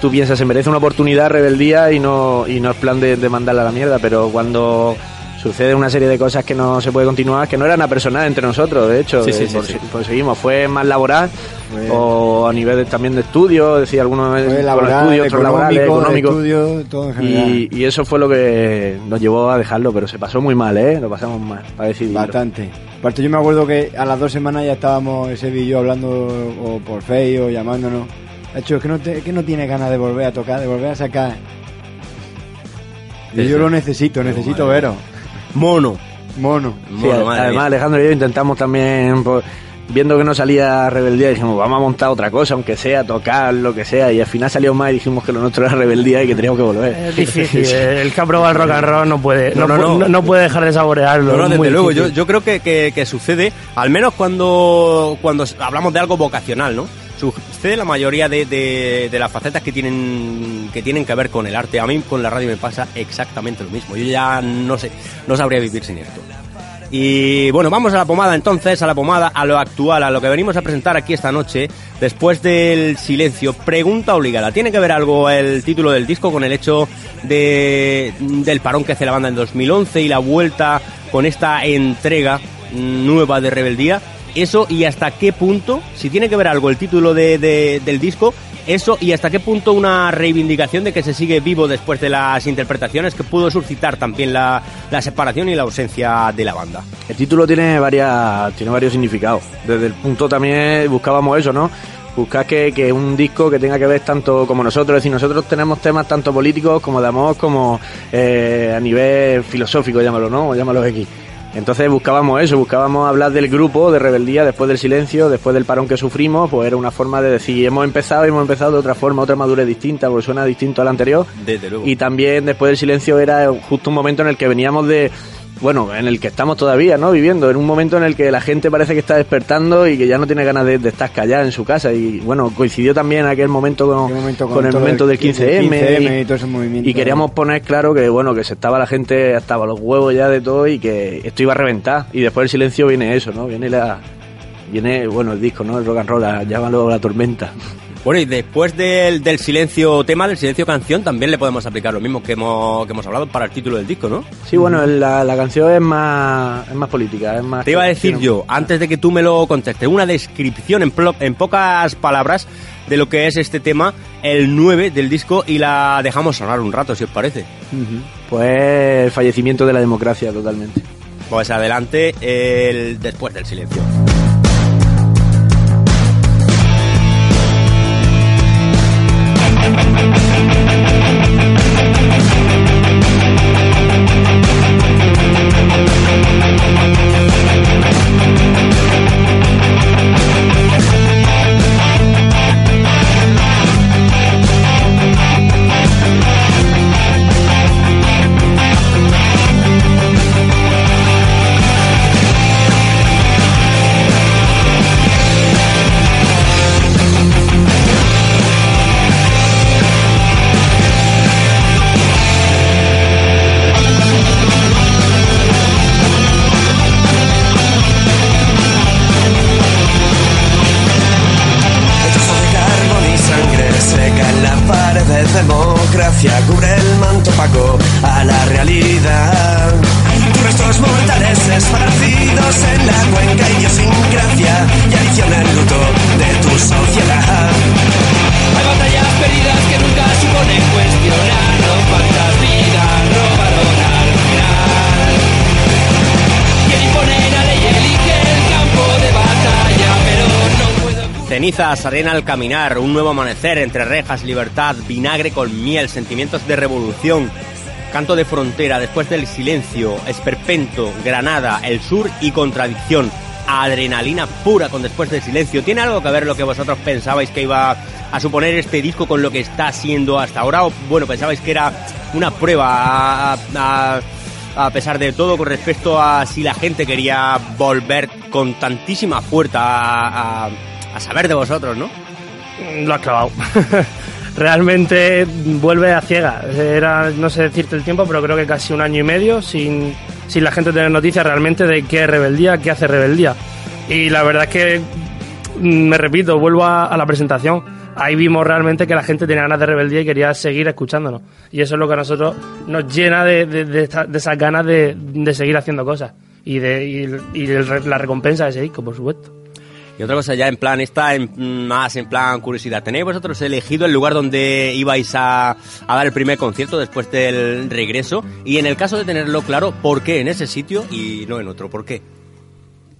[SPEAKER 31] tú piensas, se merece una oportunidad, rebeldía y no, y no es plan de, de mandarla a la mierda, pero cuando sucede una serie de cosas que no se puede continuar, que no eran a personal entre nosotros, de hecho,
[SPEAKER 7] Sí, sí,
[SPEAKER 31] eh,
[SPEAKER 7] sí,
[SPEAKER 31] por-
[SPEAKER 7] sí.
[SPEAKER 31] pues seguimos, fue más laboral
[SPEAKER 30] Fue-
[SPEAKER 31] o a nivel de- también de estudio, decía algunos estudios, otros laborales,
[SPEAKER 30] económico,
[SPEAKER 31] económicos.
[SPEAKER 30] estudio, todo en general.
[SPEAKER 31] Y, y eso fue lo que nos llevó a dejarlo, pero se pasó muy mal, ¿eh? Lo pasamos mal para decidir.
[SPEAKER 30] Bastante. Aparte yo me acuerdo que a las dos semanas ya estábamos ese y yo hablando o por Face o llamándonos. De hecho, es que no, te- que no tiene ganas de volver a tocar, de volver a sacar. Y yo lo necesito, necesito veros.
[SPEAKER 7] Mono.
[SPEAKER 30] Mono.
[SPEAKER 31] Sí, además, Alejandro y yo intentamos también, pues, viendo que no salía rebeldía, dijimos, vamos a montar otra cosa, aunque sea tocar, lo que sea, y al final salió más y dijimos que lo nuestro era rebeldía y que teníamos que volver.
[SPEAKER 29] Es difícil, el que ha probado el rock and roll no puede,
[SPEAKER 7] No,
[SPEAKER 29] no,
[SPEAKER 7] no, no.
[SPEAKER 29] no puede dejar de saborearlo.
[SPEAKER 7] No, no,
[SPEAKER 29] es
[SPEAKER 7] desde luego, yo, yo creo que, que- que sucede, al menos cuando, cuando hablamos de algo vocacional, ¿no? Sucede la mayoría de, de- de las facetas que tienen, que tienen que ver con el arte. A mí con la radio me pasa exactamente lo mismo. Yo ya no sé, no sabría vivir sin esto. Y bueno, vamos a la pomada entonces, a la pomada, a lo actual, a lo que venimos a presentar aquí esta noche, después del silencio. Pregunta obligada. ¿Tiene que ver algo el título del disco con el hecho de, del parón que hace la banda en 2011 y la vuelta con esta entrega nueva de Rebeldía? Eso y hasta qué punto, si tiene que ver algo el título de- del disco, eso y hasta qué punto una reivindicación de que se sigue vivo después de las interpretaciones que pudo suscitar también la, la separación y la ausencia de la banda.
[SPEAKER 31] El título tiene varias tiene varios significados. Desde el punto también buscábamos eso, ¿no? Buscar que, que un disco que tenga que ver tanto como nosotros, es decir, nosotros tenemos temas tanto políticos como de amor, como eh, a nivel filosófico, llámalo, ¿no? O llámalo X. Entonces buscábamos eso, buscábamos hablar del grupo, de rebeldía, después del silencio, después del parón que sufrimos, pues era una forma de decir, hemos empezado y hemos empezado de otra forma, otra madurez distinta, porque suena distinto al anterior.
[SPEAKER 7] Desde luego.
[SPEAKER 31] Y también después del silencio era justo un momento en el que veníamos de, bueno, en el que estamos todavía, ¿no? Viviendo, en un momento en el que la gente parece que está despertando y que ya no tiene ganas de, de estar callada en su casa. Y bueno, coincidió también aquel momento con, con el momento del 15M.
[SPEAKER 30] 15M y todo ese movimiento.
[SPEAKER 31] y queríamos poner claro que, bueno, que se estaba la gente, estaba los huevos ya de todo y que esto iba a reventar. Y después del silencio viene eso, ¿no? Viene la... Viene, bueno, el disco, ¿no? El rock and roll, llámalo la tormenta.
[SPEAKER 7] Bueno, y después del, del silencio tema, del silencio canción, también le podemos aplicar lo mismo que hemos, que hemos hablado para el título del disco, ¿no?
[SPEAKER 31] Sí, bueno, la canción es más, es más política, es más...
[SPEAKER 7] Te iba a decir yo, antes de que tú me lo contestes, una descripción en, plo- en pocas palabras de lo que es este tema, el 9 del disco, y la dejamos sonar un rato, si os parece.
[SPEAKER 31] Pues el fallecimiento de la democracia totalmente.
[SPEAKER 7] Pues adelante, el después del silencio. Arena al caminar, un nuevo amanecer entre rejas, libertad, vinagre con miel, sentimientos de revolución, canto de frontera, después del silencio, esperpento, granada, el sur y contradicción, adrenalina pura con después del silencio. ¿Tiene algo que ver lo que vosotros pensabais que iba a suponer este disco con lo que está siendo hasta ahora? O bueno, pensabais que era una prueba a, pesar de todo con respecto a si la gente quería volver con tantísima fuerza a- a saber de vosotros, ¿no?
[SPEAKER 29] Lo has clavado. Realmente vuelve a ciegas. Era, no sé decirte el tiempo, pero creo que casi un año y medio sin, sin la gente tener noticias realmente de qué es rebeldía, qué hace rebeldía. Y la verdad es que, mm, me repito, vuelvo a, la presentación. Ahí vimos realmente que la gente tenía ganas de rebeldía y quería seguir escuchándonos. Y eso es lo que a nosotros nos llena de, de- esas ganas de, seguir haciendo cosas. Y, de, y, la recompensa de ese disco, por supuesto.
[SPEAKER 7] Y otra cosa ya en plan, esta en, más en plan curiosidad. ¿Tenéis vosotros elegido el lugar donde ibais a, a dar el primer concierto después del regreso? Y en el caso de tenerlo claro, ¿por qué en ese sitio y no en otro? ¿Por qué?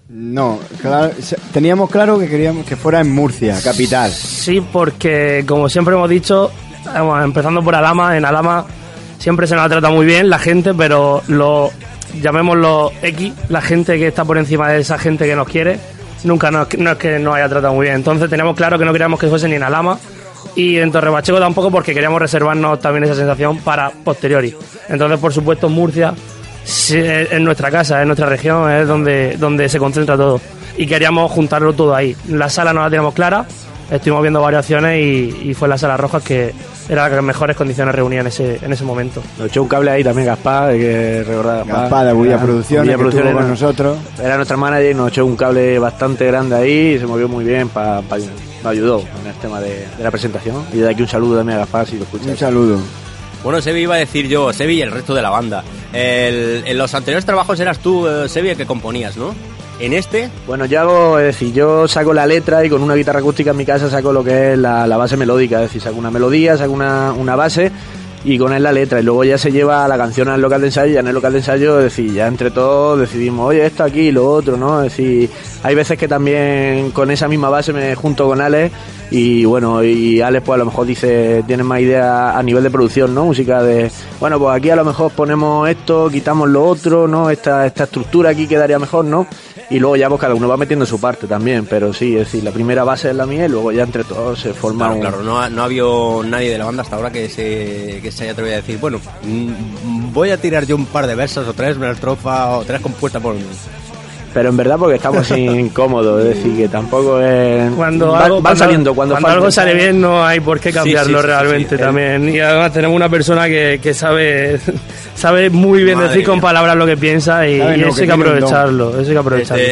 [SPEAKER 30] No, claro, teníamos claro que queríamos que fuera en Murcia, capital.
[SPEAKER 29] Sí, porque como siempre hemos dicho, empezando por Alama, en Alama siempre se nos ha tratado muy bien la gente, pero lo llamémoslo X, la gente que está por encima de esa gente que nos quiere, nunca nos, no es que nos haya tratado muy bien. Entonces teníamos claro que no queríamos que fuese ni en Alama y en Torre Pacheco tampoco porque queríamos reservarnos también esa sensación para posteriori. Entonces, por supuesto, Murcia es nuestra casa, es nuestra región, es donde, donde se concentra todo. Y queríamos juntarlo todo ahí. La sala no la teníamos clara, estuvimos viendo variaciones y, y fue la sala roja que era la que mejores condiciones reunía en ese, en ese momento.
[SPEAKER 31] Nos echó un cable ahí también Gaspar, hay que recordar Gaspar.
[SPEAKER 30] Gaspar de Bulla Producciones, que con
[SPEAKER 31] era-
[SPEAKER 30] nosotros.
[SPEAKER 31] Era nuestra manager y nos echó un cable bastante grande ahí y se movió muy bien, pa, pa- nos ayudó en el tema de, de la presentación. Y de aquí un saludo también a Gaspar si lo escuchas.
[SPEAKER 30] Un saludo.
[SPEAKER 7] Bueno, Sebi iba a decir yo, Sebi y el resto de la banda. El- en los anteriores trabajos eras tú, eh, Sebi, el que componías, ¿no? En este,
[SPEAKER 31] Bueno, yo hago, es decir, yo saco la letra y con una guitarra acústica en mi casa saco lo que es la, base melódica, es decir, saco una melodía, saco una, una base y con él la letra y luego ya se lleva la canción al local de ensayo y ya en el local de ensayo, es decir, ya entre todos decidimos, oye, esto aquí, lo otro, ¿no? Es decir, hay veces que también con esa misma base me junto con Alex y bueno, y Alex pues a lo mejor dice, tiene más idea a nivel de producción, ¿no? Música de, bueno, pues aquí a lo mejor ponemos esto, quitamos lo otro, ¿no? Esta, esta estructura aquí quedaría mejor, ¿no? Y luego ya pues cada uno va metiendo su parte también, pero sí, es decir, la primera base es la mía y luego ya entre todos se forma
[SPEAKER 7] claro, claro, no, ha- no ha habido nadie de la banda hasta ahora que se, que se haya atrevido a decir, bueno, mm, voy a tirar yo un par de versos o tres, una estrofa o tres compuestas por mí.
[SPEAKER 31] Pero en verdad porque estamos incómodos, es decir, que tampoco es...
[SPEAKER 29] Cuando
[SPEAKER 31] van,
[SPEAKER 29] algo,
[SPEAKER 31] van
[SPEAKER 29] cuando-
[SPEAKER 31] saliendo cuando,
[SPEAKER 29] algo sale bien no hay por qué cambiarlo
[SPEAKER 31] sí, sí,
[SPEAKER 29] realmente
[SPEAKER 31] sí.
[SPEAKER 29] también. Y además tenemos una persona que, que sabe sabe muy bien
[SPEAKER 7] Madre
[SPEAKER 29] decir con palabras lo que piensa y, y
[SPEAKER 7] no,
[SPEAKER 29] eso
[SPEAKER 7] que
[SPEAKER 29] hay que aprovecharlo. Eso hay que aprovecharlo.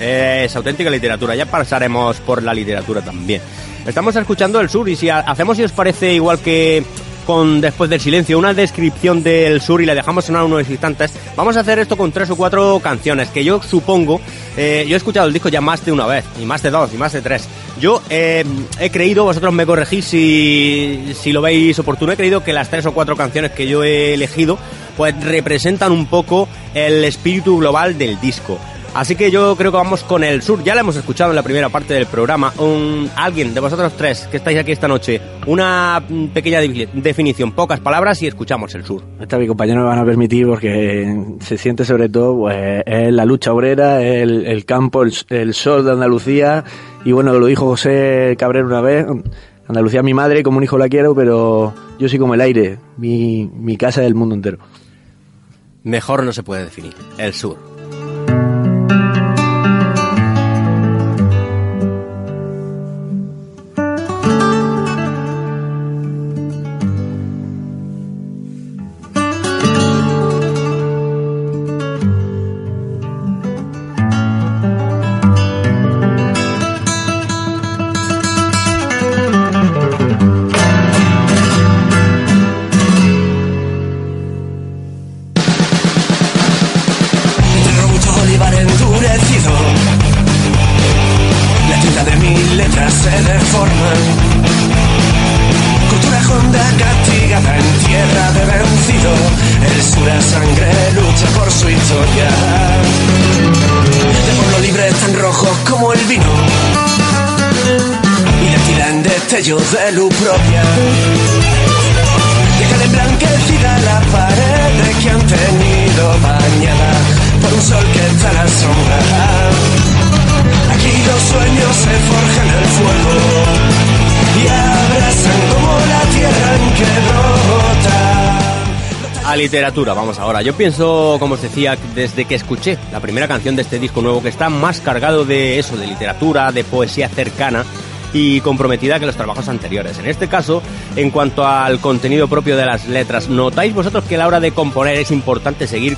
[SPEAKER 7] Es auténtica literatura. Ya pasaremos por la literatura también. Estamos escuchando el sur y si ha- hacemos, si os parece, igual que con Después del Silencio, una descripción del sur y la dejamos sonar unos instantes, vamos a hacer esto con tres o cuatro canciones que yo supongo, eh, yo he escuchado el disco ya más de una vez, y más de dos, y más de tres. Yo eh, he creído, vosotros me corregís si, si lo veis oportuno, he creído que las tres o cuatro canciones que yo he elegido pues representan un poco el espíritu global del disco. Así que yo creo que vamos con el sur. Ya lo hemos escuchado en la primera parte del programa. Un, alguien de vosotros tres que estáis aquí esta noche, una mm, pequeña de- definición, pocas palabras y escuchamos el sur.
[SPEAKER 31] Esta mi compañero me van a permitir porque se siente sobre todo pues es la lucha obrera, el, el campo, el, el sol de Andalucía y bueno, lo dijo José Cabrera una vez, Andalucía es mi madre, como un hijo la quiero, pero yo soy como el aire, mi, mi casa es el mundo entero.
[SPEAKER 7] Mejor no se puede definir. El sur. Literatura, vamos ahora. Yo pienso, como os decía, desde que escuché la primera canción de este disco nuevo, que está más cargado de eso, de literatura, de poesía cercana y comprometida que los trabajos anteriores. En este caso, en cuanto al contenido propio de las letras, ¿notáis vosotros que a la hora de componer es importante seguir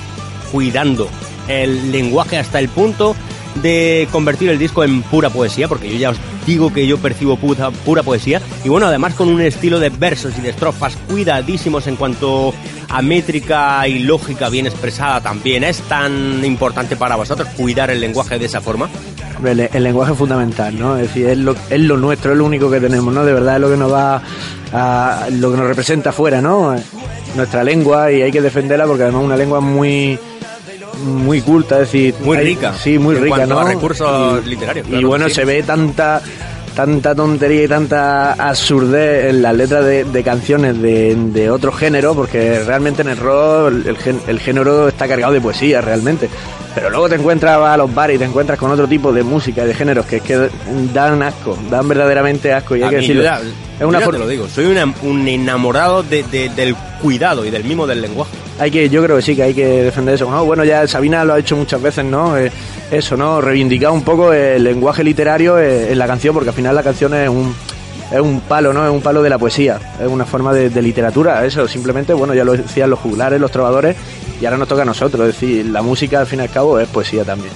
[SPEAKER 7] cuidando el lenguaje hasta el punto de convertir el disco en pura poesía, porque yo ya os digo que yo percibo pura, poesía, y bueno, además con un estilo de versos y de estrofas cuidadísimos en cuanto a métrica y lógica bien expresada también. ¿Es tan importante para vosotros cuidar el lenguaje de esa forma?
[SPEAKER 31] El lenguaje es fundamental, ¿no? Es decir, es lo, es lo nuestro, es lo único que tenemos, ¿no? De verdad es lo que nos va a, lo que nos representa afuera, ¿no? Nuestra lengua y hay que defenderla porque además es una lengua muy muy culta, es decir,
[SPEAKER 7] Muy
[SPEAKER 31] hay-
[SPEAKER 7] rica.
[SPEAKER 31] sí, muy
[SPEAKER 7] en
[SPEAKER 31] rica,
[SPEAKER 7] cuanto
[SPEAKER 31] ¿no?
[SPEAKER 7] a recursos
[SPEAKER 31] Y-
[SPEAKER 7] literarios.
[SPEAKER 31] y bueno,
[SPEAKER 7] sí.
[SPEAKER 31] se ve tanta tanta tontería y tanta absurdez en las letras de, de canciones de, de otro género, porque realmente en el rock el, el género está cargado de poesía, realmente. Pero luego te encuentras a los bares y te encuentras con otro tipo de música y de géneros que es que dan asco, dan verdaderamente asco y hay
[SPEAKER 7] A
[SPEAKER 31] que decirlo.
[SPEAKER 7] yo
[SPEAKER 31] es una
[SPEAKER 7] yo te lo digo, soy una- un enamorado de- del cuidado y del mimo del lenguaje.
[SPEAKER 31] Hay que yo creo que sí que hay que defender eso no bueno ya Sabina lo ha hecho muchas veces no Eh, eso no reivindicar un poco el lenguaje literario eh, en la canción porque al final la canción es un es un palo no es un palo de la poesía es una forma de, de literatura eso. Simplemente bueno ya lo decían los juglares los trovadores y ahora nos toca a nosotros. Es decir la música al fin y al cabo es poesía también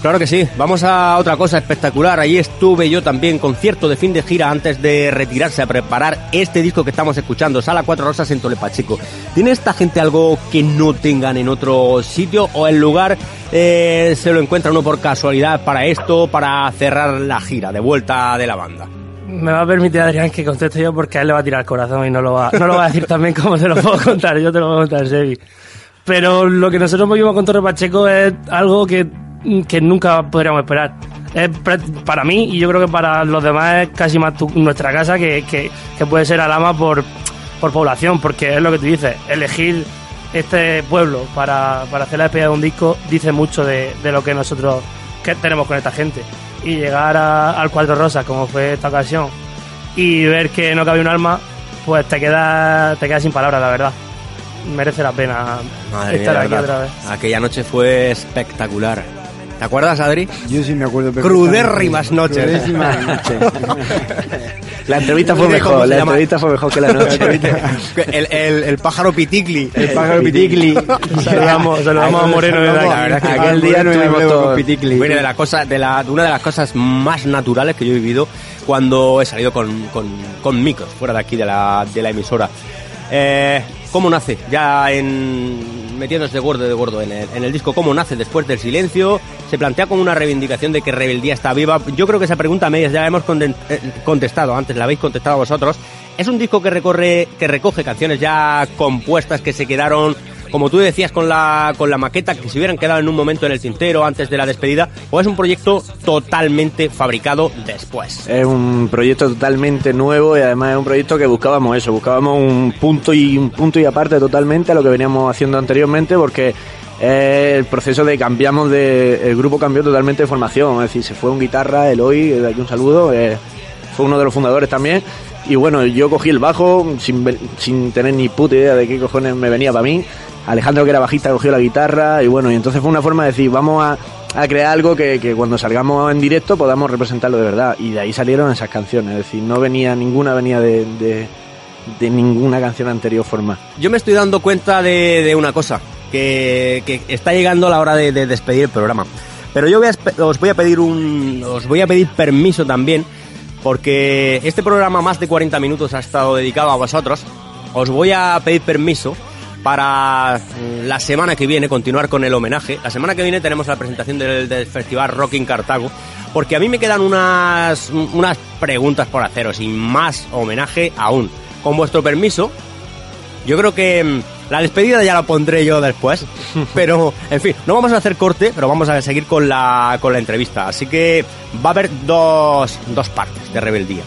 [SPEAKER 7] Claro que sí, vamos a otra cosa espectacular. Allí estuve yo también, concierto de fin de gira antes de retirarse a preparar este disco que estamos escuchando, Sala Cuatro Rosas en Tolepacheco. ¿Tiene esta gente algo que no tengan en otro sitio o el lugar eh, se lo encuentra uno por casualidad para esto, para cerrar la gira de vuelta de la banda?
[SPEAKER 29] Me va a permitir Adrián que conteste yo porque a él le va a tirar el corazón y no lo va, no lo va a decir también como te lo puedo contar, yo te lo voy a contar, Sebi. Pero lo que nosotros vivimos con Torre Pacheco es algo que, que nunca podríamos esperar. Es para mí y yo creo que para los demás es casi más tu- nuestra casa que, que, que puede ser Alama por, por población, porque es lo que tú dices, elegir este pueblo para, para hacer la despedida de un disco dice mucho de, de lo que nosotros que tenemos con esta gente. Y llegar a- al Cuatro Rosas, como fue esta ocasión, y ver que no cabe un alma, pues te queda, te queda sin palabras, la verdad. Merece la pena
[SPEAKER 7] Madre mía,
[SPEAKER 29] estar aquí otra vez.
[SPEAKER 7] Aquella noche fue espectacular. ¿Te acuerdas, Adri?
[SPEAKER 30] Yo sí me acuerdo
[SPEAKER 7] Crudérrimas noches.
[SPEAKER 30] Crudérrimas noches.
[SPEAKER 31] la entrevista fue
[SPEAKER 7] No
[SPEAKER 31] mejor la
[SPEAKER 7] llama.
[SPEAKER 31] entrevista fue mejor que la noche
[SPEAKER 7] El, el, el pájaro piticli.
[SPEAKER 30] El pájaro piticli.
[SPEAKER 29] Saludamos, saludamos a Moreno de
[SPEAKER 7] La verdad es que
[SPEAKER 31] aquel día todos
[SPEAKER 30] con Piticli.
[SPEAKER 7] Bueno, de la cosa, de la, de una de las cosas más naturales que yo he vivido cuando he salido con, con, con micros fuera de aquí de la, de la emisora. Eh, ¿Cómo nace? Ya en metiéndose de gordo de gordo en el, en el disco, ¿cómo nace después del silencio? Se plantea como una reivindicación de que Rebeldía está viva. Yo creo que esa pregunta a medias ya la hemos eh, contestado antes, la habéis contestado vosotros. Es un disco que recorre, que recoge canciones ya compuestas que se quedaron como tú decías con la, con la maqueta, que se hubieran quedado en un momento en el tintero antes de la despedida, o es un proyecto totalmente fabricado después.
[SPEAKER 31] Es un proyecto totalmente nuevo y además es un proyecto que buscábamos eso, buscábamos un punto y un punto y aparte totalmente a lo que veníamos haciendo anteriormente porque es el proceso de cambiamos de el grupo cambió totalmente de formación, es decir, se fue un guitarra, Eloy, de aquí un saludo, eh, fue uno de los fundadores también y bueno, yo cogí el bajo sin, sin tener ni puta idea de qué cojones me venía para mí. Alejandro, que era bajista, cogió la guitarra y bueno, y entonces fue una forma de decir, vamos a, crear algo que, que cuando salgamos en directo podamos representarlo de verdad. Y de ahí salieron esas canciones, es decir, no venía, ninguna venía de, de, ninguna canción anterior forma.
[SPEAKER 7] Yo me estoy dando cuenta de, una cosa, que, que está llegando la hora de, de despedir el programa. Pero yo os voy a pedir un, os voy a pedir permiso también, porque este programa más de 40 minutos ha estado dedicado a vosotros. Os voy a pedir permiso para la semana que viene continuar con el homenaje. La semana que viene tenemos la presentación del, del Festival Rock in Cartago, porque a mí me quedan unas, unas preguntas por haceros y más homenaje aún. Con vuestro permiso, yo creo que mm, la despedida ya la pondré yo después. Pero, en fin, no vamos a hacer corte, pero vamos a seguir con la, con la entrevista. Así que va a haber dos, dos partes de rebeldía.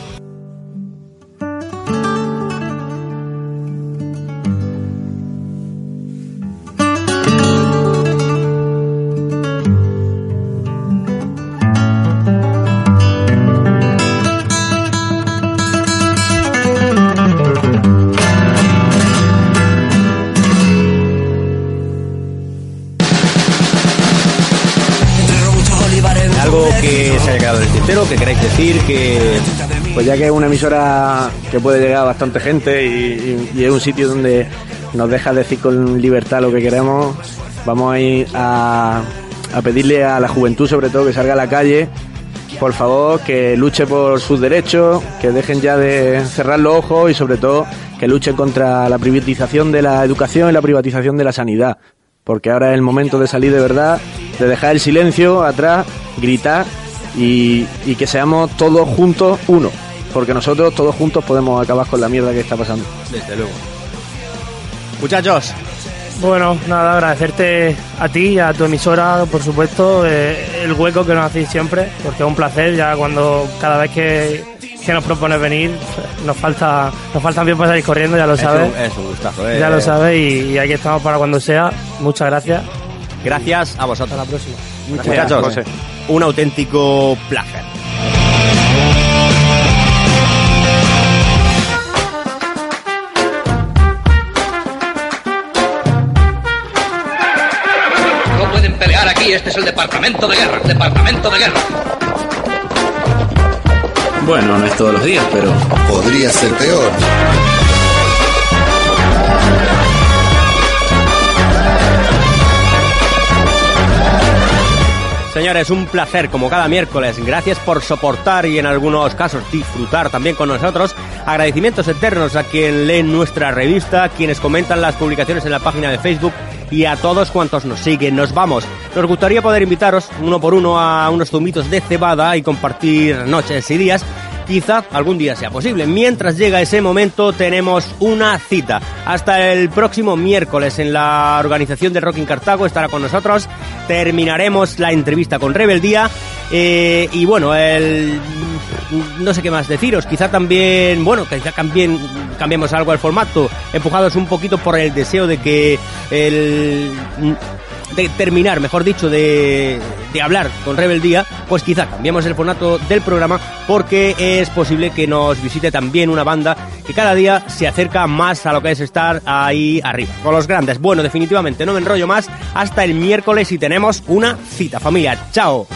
[SPEAKER 7] Que
[SPEAKER 31] es una emisora que puede llegar a bastante gente y, es un sitio donde nos deja decir con libertad lo que queremos, vamos a ir a, pedirle a la juventud sobre todo que salga a la calle, por favor, que luche por sus derechos, que dejen ya de cerrar los ojos y sobre todo que luchen contra la privatización de la educación y la privatización de la sanidad. Porque ahora es el momento de salir de verdad, de dejar el silencio atrás, gritar y que seamos todos juntos uno. Porque nosotros todos juntos podemos acabar con la mierda que está pasando.
[SPEAKER 7] Desde luego. Muchachos,
[SPEAKER 29] Bueno, nada, agradecerte a ti y a tu emisora, por supuesto, eh, el hueco que nos hacéis siempre, porque es un placer ya cuando cada vez que, que nos propones venir, nos falta nos faltan bien para salir corriendo, ya lo
[SPEAKER 7] es
[SPEAKER 29] sabes.
[SPEAKER 7] un, es un gustazo. eh.
[SPEAKER 29] Ya lo sabes y, y aquí estamos para cuando sea. Muchas gracias.
[SPEAKER 7] Gracias a vosotros.
[SPEAKER 29] Hasta la próxima.
[SPEAKER 7] Muchachos,
[SPEAKER 31] José.
[SPEAKER 7] un auténtico placer.
[SPEAKER 32] Aquí, este es el departamento de guerra, departamento de guerra.
[SPEAKER 33] Bueno, no es todos los días, pero...
[SPEAKER 34] Podría ser peor.
[SPEAKER 7] Señores, un placer como cada miércoles. Gracias por soportar y en algunos casos disfrutar también con nosotros. Agradecimientos eternos a quien lee nuestra revista, quienes comentan las publicaciones en la página de Facebook y a todos cuantos nos siguen. Nos vamos. Nos gustaría poder invitaros uno por uno a unos zumitos de cebada y compartir noches y días. Quizá algún día sea posible. Mientras llega ese momento, tenemos una cita. Hasta el próximo miércoles en la organización de Rock in Cartago estará con nosotros. Terminaremos la entrevista con Rebeldía. eh, y bueno, el, no sé qué más deciros. Quizá también, bueno, quizá también cambiemos algo el formato. Empujados un poquito por el deseo de que el de terminar, mejor dicho, de, de hablar con Rebeldía, pues quizá cambiemos el formato del programa porque es posible que nos visite también una banda que cada día se acerca más a lo que es estar ahí arriba, con los grandes. Bueno, definitivamente no me enrollo más, hasta el miércoles y tenemos una cita familia. Chao.